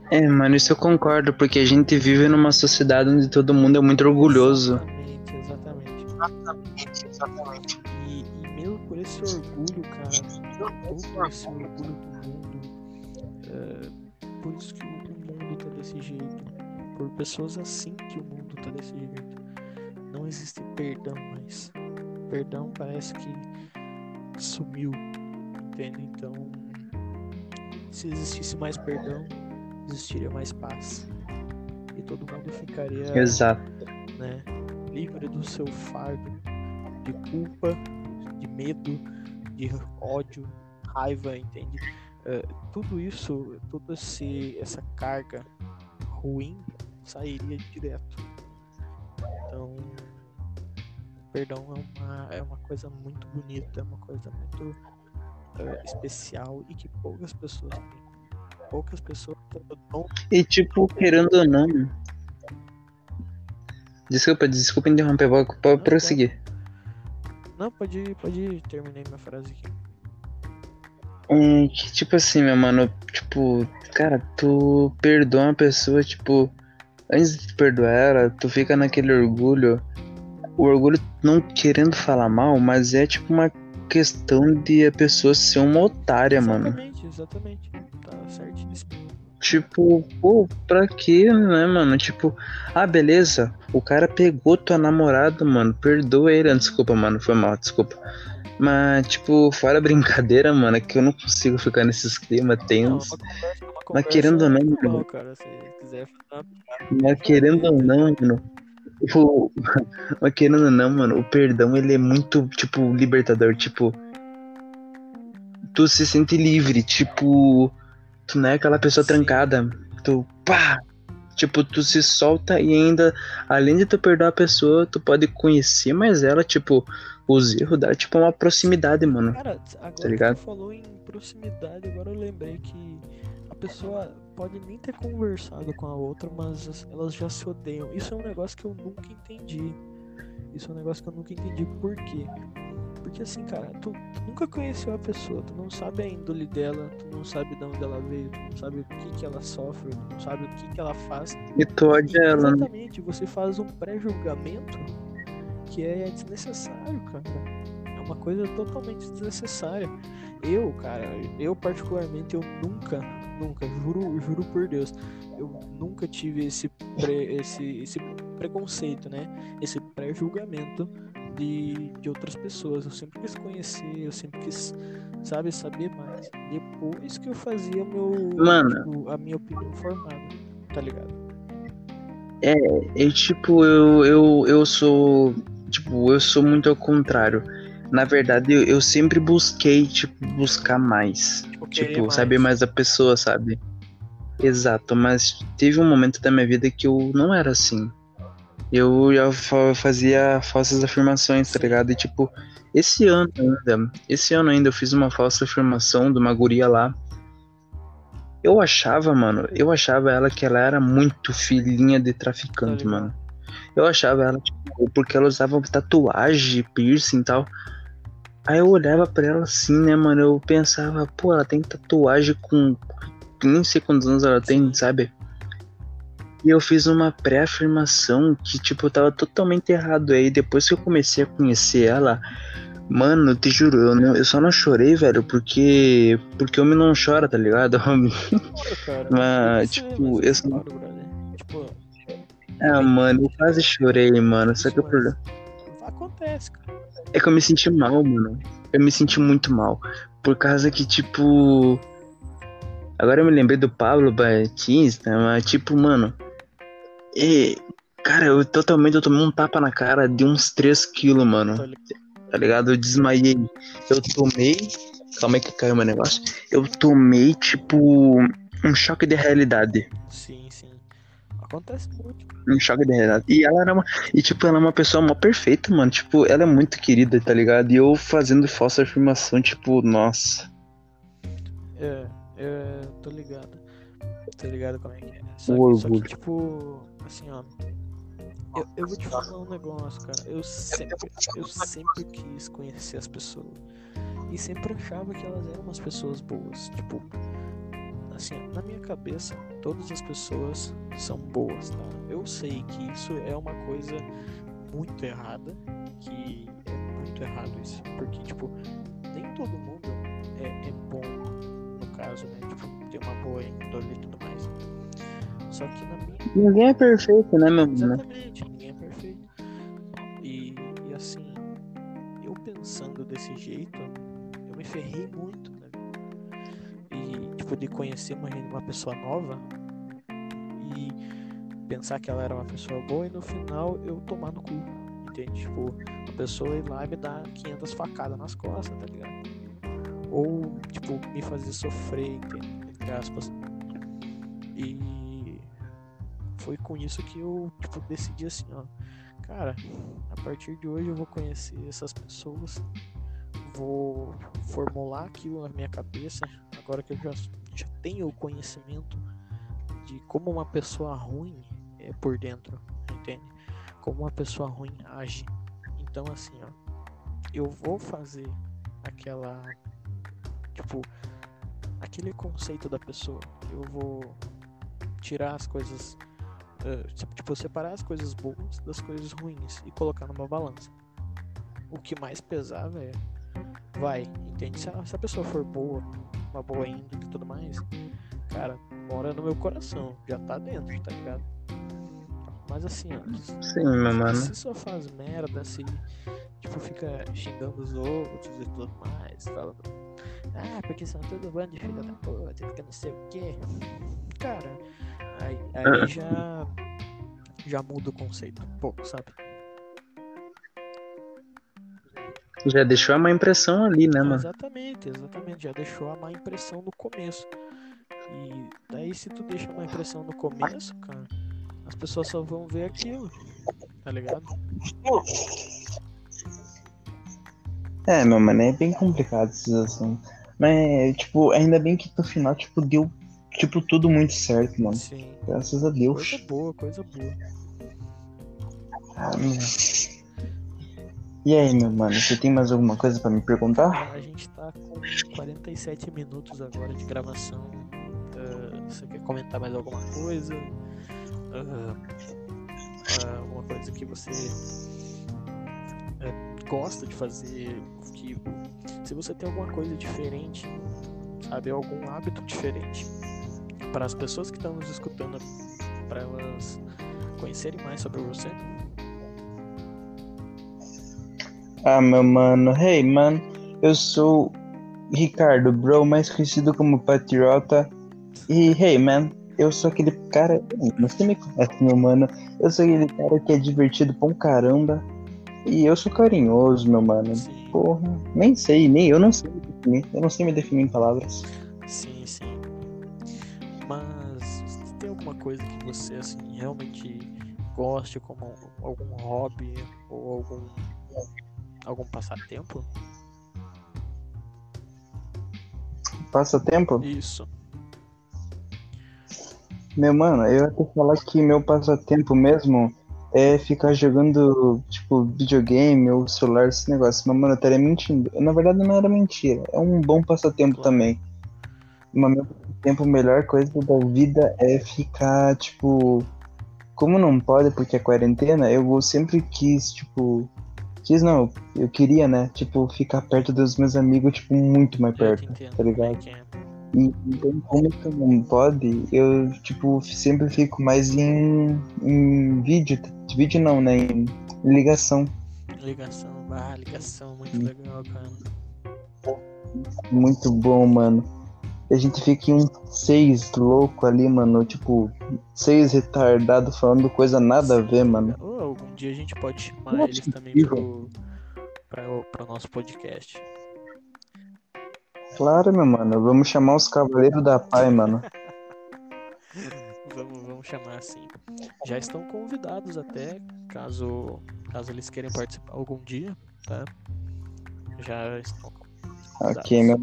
É, mano, isso eu concordo, porque a gente vive numa sociedade onde todo mundo é muito orgulhoso. Exatamente, exatamente. Exatamente, exatamente. E, e mesmo por esse orgulho, cara, todo esse orgulho do mundo, é, por isso que o mundo tá desse jeito, por pessoas assim que o mundo tá desse jeito. Não existe perdão mais. Perdão parece que sumiu, entende? Então, se existisse mais perdão, existiria mais paz. E todo mundo ficaria Exato. né, livre do seu fardo de culpa, de medo, de ódio, raiva, entende? Eh, tudo isso, toda essa carga ruim sairia direto. Então, perdão é uma, é uma coisa muito bonita, é uma coisa muito eh, especial e que poucas pessoas têm. Poucas pessoas têm E tipo, querendo ou não. Desculpa, desculpa interromper, pode, pode Não, prosseguir. Não, pode ir, pode ir, terminei minha frase aqui. Que, tipo assim, meu mano, tipo, cara, tu perdoa uma pessoa, tipo, antes de perdoar ela, tu fica naquele orgulho. O orgulho não querendo falar mal, mas é tipo uma questão de a pessoa ser uma otária, mano. Exatamente, exatamente. Tá certíssimo. Tipo, pô, pra quê, né, mano? Tipo, ah, beleza, o cara pegou tua namorada, mano, perdoa ele. Ah, Desculpa, mano, foi mal, desculpa. Mas, tipo, fora brincadeira, mano, é que eu não consigo ficar nesses climas Não, tensos. uma Mas querendo ou não, mano, cara. Se quiser fazer uma mas querendo ou não, mano, tipo, mas querendo ou não, mano, o perdão, ele é muito, tipo, libertador, tipo, tu se sente livre, tipo, tu não é aquela pessoa Sim. trancada, tu, pá, tipo, tu se solta e ainda, além de tu perdoar a pessoa, tu pode conhecer mais ela, tipo, os erros dela, tipo, uma proximidade, mano. Cara, agora que ligado? tu falou em proximidade, agora eu lembrei que a pessoa pode nem ter conversado com a outra, mas as- elas já se odeiam. Isso é um negócio que eu nunca entendi. Isso é um negócio que eu nunca entendi. Por quê? Porque assim, cara, tu, tu nunca conheceu a pessoa, tu não sabe a índole dela, tu não sabe de onde ela veio, tu não sabe o que, que ela sofre, tu não sabe o que, que ela faz. E tu odia ela, né? Exatamente, você faz um pré-julgamento que é desnecessário, cara. É uma coisa totalmente desnecessária. Eu, cara, eu particularmente, eu nunca, nunca, juro, juro por Deus, eu nunca tive esse, esse, esse preconceito, né? Esse pré-julgamento de, de outras pessoas. Eu sempre quis conhecer, eu sempre quis, sabe, saber mais. Depois que eu fazia meu, Mano. a minha opinião formada, tá ligado? E tipo, eu, eu, eu sou. Tipo, eu sou muito ao contrário. Na verdade, eu, eu sempre busquei, tipo, buscar mais. Tipo, Tipo, saber mais da pessoa, sabe? Exato, mas teve um momento da minha vida que eu não era assim. Eu já fa- fazia falsas afirmações, tá ligado? E tipo, esse ano ainda, esse ano ainda eu fiz uma falsa afirmação de uma guria lá. Eu achava, mano, eu achava ela que ela era muito filhinha de traficante, Tá mano. Eu achava ela, tipo, porque ela usava tatuagem, piercing e tal. Aí eu olhava pra ela assim, né, mano? Eu pensava, pô, ela tem tatuagem com. Nem sei quantos anos ela tem, sabe? E eu fiz uma pré-afirmação que, tipo, tava totalmente errado. Aí depois que eu comecei a conhecer ela, mano, eu te juro, eu, não, eu só não chorei, velho, porque. Porque homem não chora, tá ligado? Claro, cara. Mas, tipo, eu só- claro. Tipo, ah, mano, eu quase chorei, mano. Só que o problema. acontece, cara. É que eu me senti mal, mano. Eu me senti muito mal. Por causa que, tipo. Agora eu me lembrei do Pablo Batista, mas, tipo, mano. E, cara, eu totalmente eu tomei um tapa na cara de uns 3 quilos, mano. Tá ligado? Eu desmaiei. Eu tomei. Calma aí que caiu meu negócio. Eu tomei, tipo, um choque de realidade. Sim, sim. Acontece muito. Um choque de realidade. E ela era uma. E, tipo, ela é uma pessoa mó perfeita, mano. Tipo, ela é muito querida, tá ligado? E eu fazendo falsa afirmação, tipo, nossa. É, é. Tô ligado. Tô ligado como é que é. Só, que, só que, tipo, assim, ó. Eu, eu vou te falar um negócio, cara. Eu sempre, eu sempre quis conhecer as pessoas. E sempre achava que elas eram umas pessoas boas. Tipo, assim, na minha cabeça, todas as pessoas são boas, tá? Eu sei que isso é uma coisa muito errada, que é muito errado isso, porque, tipo, nem todo mundo é, é bom, no caso, né? Tipo, tem uma boa índole e tudo mais. Só que na minha. Ninguém é perfeito, né, meu Exatamente, ninguém é perfeito. E, e assim, eu pensando desse jeito, eu me ferrei muito, de conhecer uma, uma pessoa nova e pensar que ela era uma pessoa boa e no final eu tomar no cu, entende? Tipo, a pessoa ir lá e me dar 500 facadas nas costas, tá ligado? Ou, tipo, me fazer sofrer, entende? entre aspas. E foi com isso que eu, tipo, decidi assim, ó. Cara, a partir de hoje eu vou conhecer essas pessoas, vou formular aqui na minha cabeça, agora que eu já, já tenho o conhecimento de como uma pessoa ruim é por dentro, entende? Como uma pessoa ruim age. Então, assim, ó, eu vou fazer aquela, tipo, aquele conceito da pessoa. Eu vou tirar as coisas, tipo, separar as coisas boas das coisas ruins e colocar numa balança. O que mais pesar, velho, vai, entende? Se a, se a pessoa for boa, uma boa índole e tudo mais, cara, mora no meu coração, já tá dentro, tá ligado? Mas assim, ó, Sim, meu mano. se só faz merda, se tipo, fica xingando os outros e tudo mais, falando, ah, porque são tudo bando de filha da puta, que não sei o que. Cara, aí, aí já, já muda o conceito um pouco, sabe? Já deixou a má impressão ali, né, mano? Exatamente, exatamente. Já deixou a má impressão no começo. E daí se tu deixa a má impressão no começo, cara, as pessoas só vão ver aquilo. Tá ligado? É, meu mano, é bem complicado esses assuntos. Mas, tipo, ainda bem que no final, tipo, deu, tipo, tudo muito certo, mano. Sim. Graças a Deus. Coisa boa, coisa boa. Ah, meu. E aí, meu mano, você tem mais alguma coisa pra me perguntar? A gente tá com 47 minutos agora de gravação. Ah, você quer comentar mais alguma coisa? Ah, ah, alguma coisa que você eh, gosta de fazer? Que, se você tem alguma coisa diferente, sabe? Algum hábito diferente para as pessoas que estão nos escutando, para elas conhecerem mais sobre você. Ah, meu mano, hey, mano, eu sou Ricardo, bro, mais conhecido como Patriota. E, hey, man, eu sou aquele cara. Você me conhece, meu mano. Eu sou aquele cara que é divertido pra um caramba. E eu sou carinhoso, meu mano. Porra, nem sei, nem eu não sei me definir. Eu não sei me definir em palavras. Sim, sim. Mas tem alguma coisa que você assim realmente goste como algum hobby ou algum algum passatempo? Passatempo? Isso. Meu mano, eu ia falar que meu passatempo mesmo é ficar jogando, tipo, videogame ou celular, esse negócio. Mas, mano, eu estaria mentindo. Na verdade, não era mentira. É um bom passatempo Claro. também. Mas, meu passatempo, a melhor coisa da vida é ficar, tipo. Como não pode, porque é quarentena, eu vou- sempre quis, tipo. Quis não, eu queria, né? Tipo, ficar perto dos meus amigos, tipo, muito mais perto, tá ligado? E, então, como tu não pode, eu, tipo, sempre fico mais em, em vídeo. Vídeo não, né? Em ligação. Ligação, ah, ligação, muito hum. legal, cara. Muito bom, mano. A gente fica em um seis louco ali, mano. Tipo, seis retardado falando coisa nada a ver, mano. Algum dia a gente pode chamar eles também pro, pra, nosso podcast. Claro, meu mano. Vamos chamar os Cavaleiros da Pai, mano. vamos, vamos chamar assim. Já estão convidados até, caso, caso eles queiram participar algum dia, tá? Já estão convidados. Ok, meu.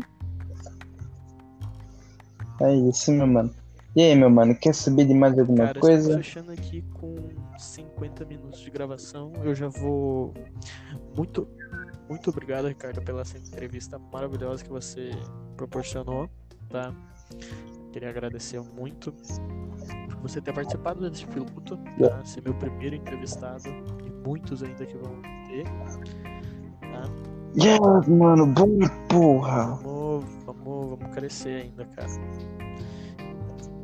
É isso, meu mano. E aí, meu mano, quer saber de mais alguma Cara, coisa? fechando aqui com 50 minutos de gravação. Eu já vou. Muito, muito obrigado, Ricardo, pela entrevista maravilhosa que você proporcionou, tá? Queria agradecer muito por você ter participado desse piloto, tá? Ser meu primeiro entrevistado e muitos ainda que vão ter, tá? Yeah, mano, bom porra! Vamos, vamos, vamos crescer ainda, cara.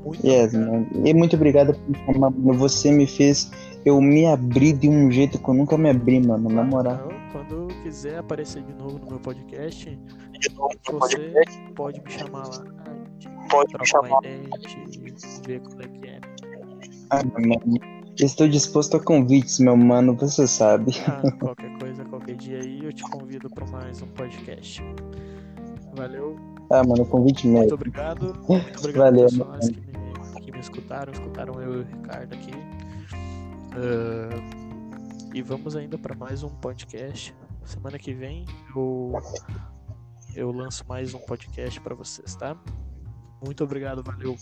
Muito yes, mano. E muito obrigado por me chamar, mano. Você me fez eu me abrir de um jeito que eu nunca me abri, mano, na moral. Quando quiser aparecer de novo no meu podcast, você pode me chamar lá. Pode me chamar. Ideia, ver como é que é. Ah, mano. Estou disposto a convites, meu mano, você sabe. Ah, qualquer coisa, qualquer dia aí, eu te convido para mais um podcast. Valeu. Ah, mano, convite mesmo. Muito obrigado. Muito obrigado Valeu, pessoas escutaram, escutaram eu e o Ricardo aqui. Uh, e vamos ainda para mais um podcast. Semana que vem eu, eu lanço mais um podcast para vocês, tá? Muito obrigado, valeu.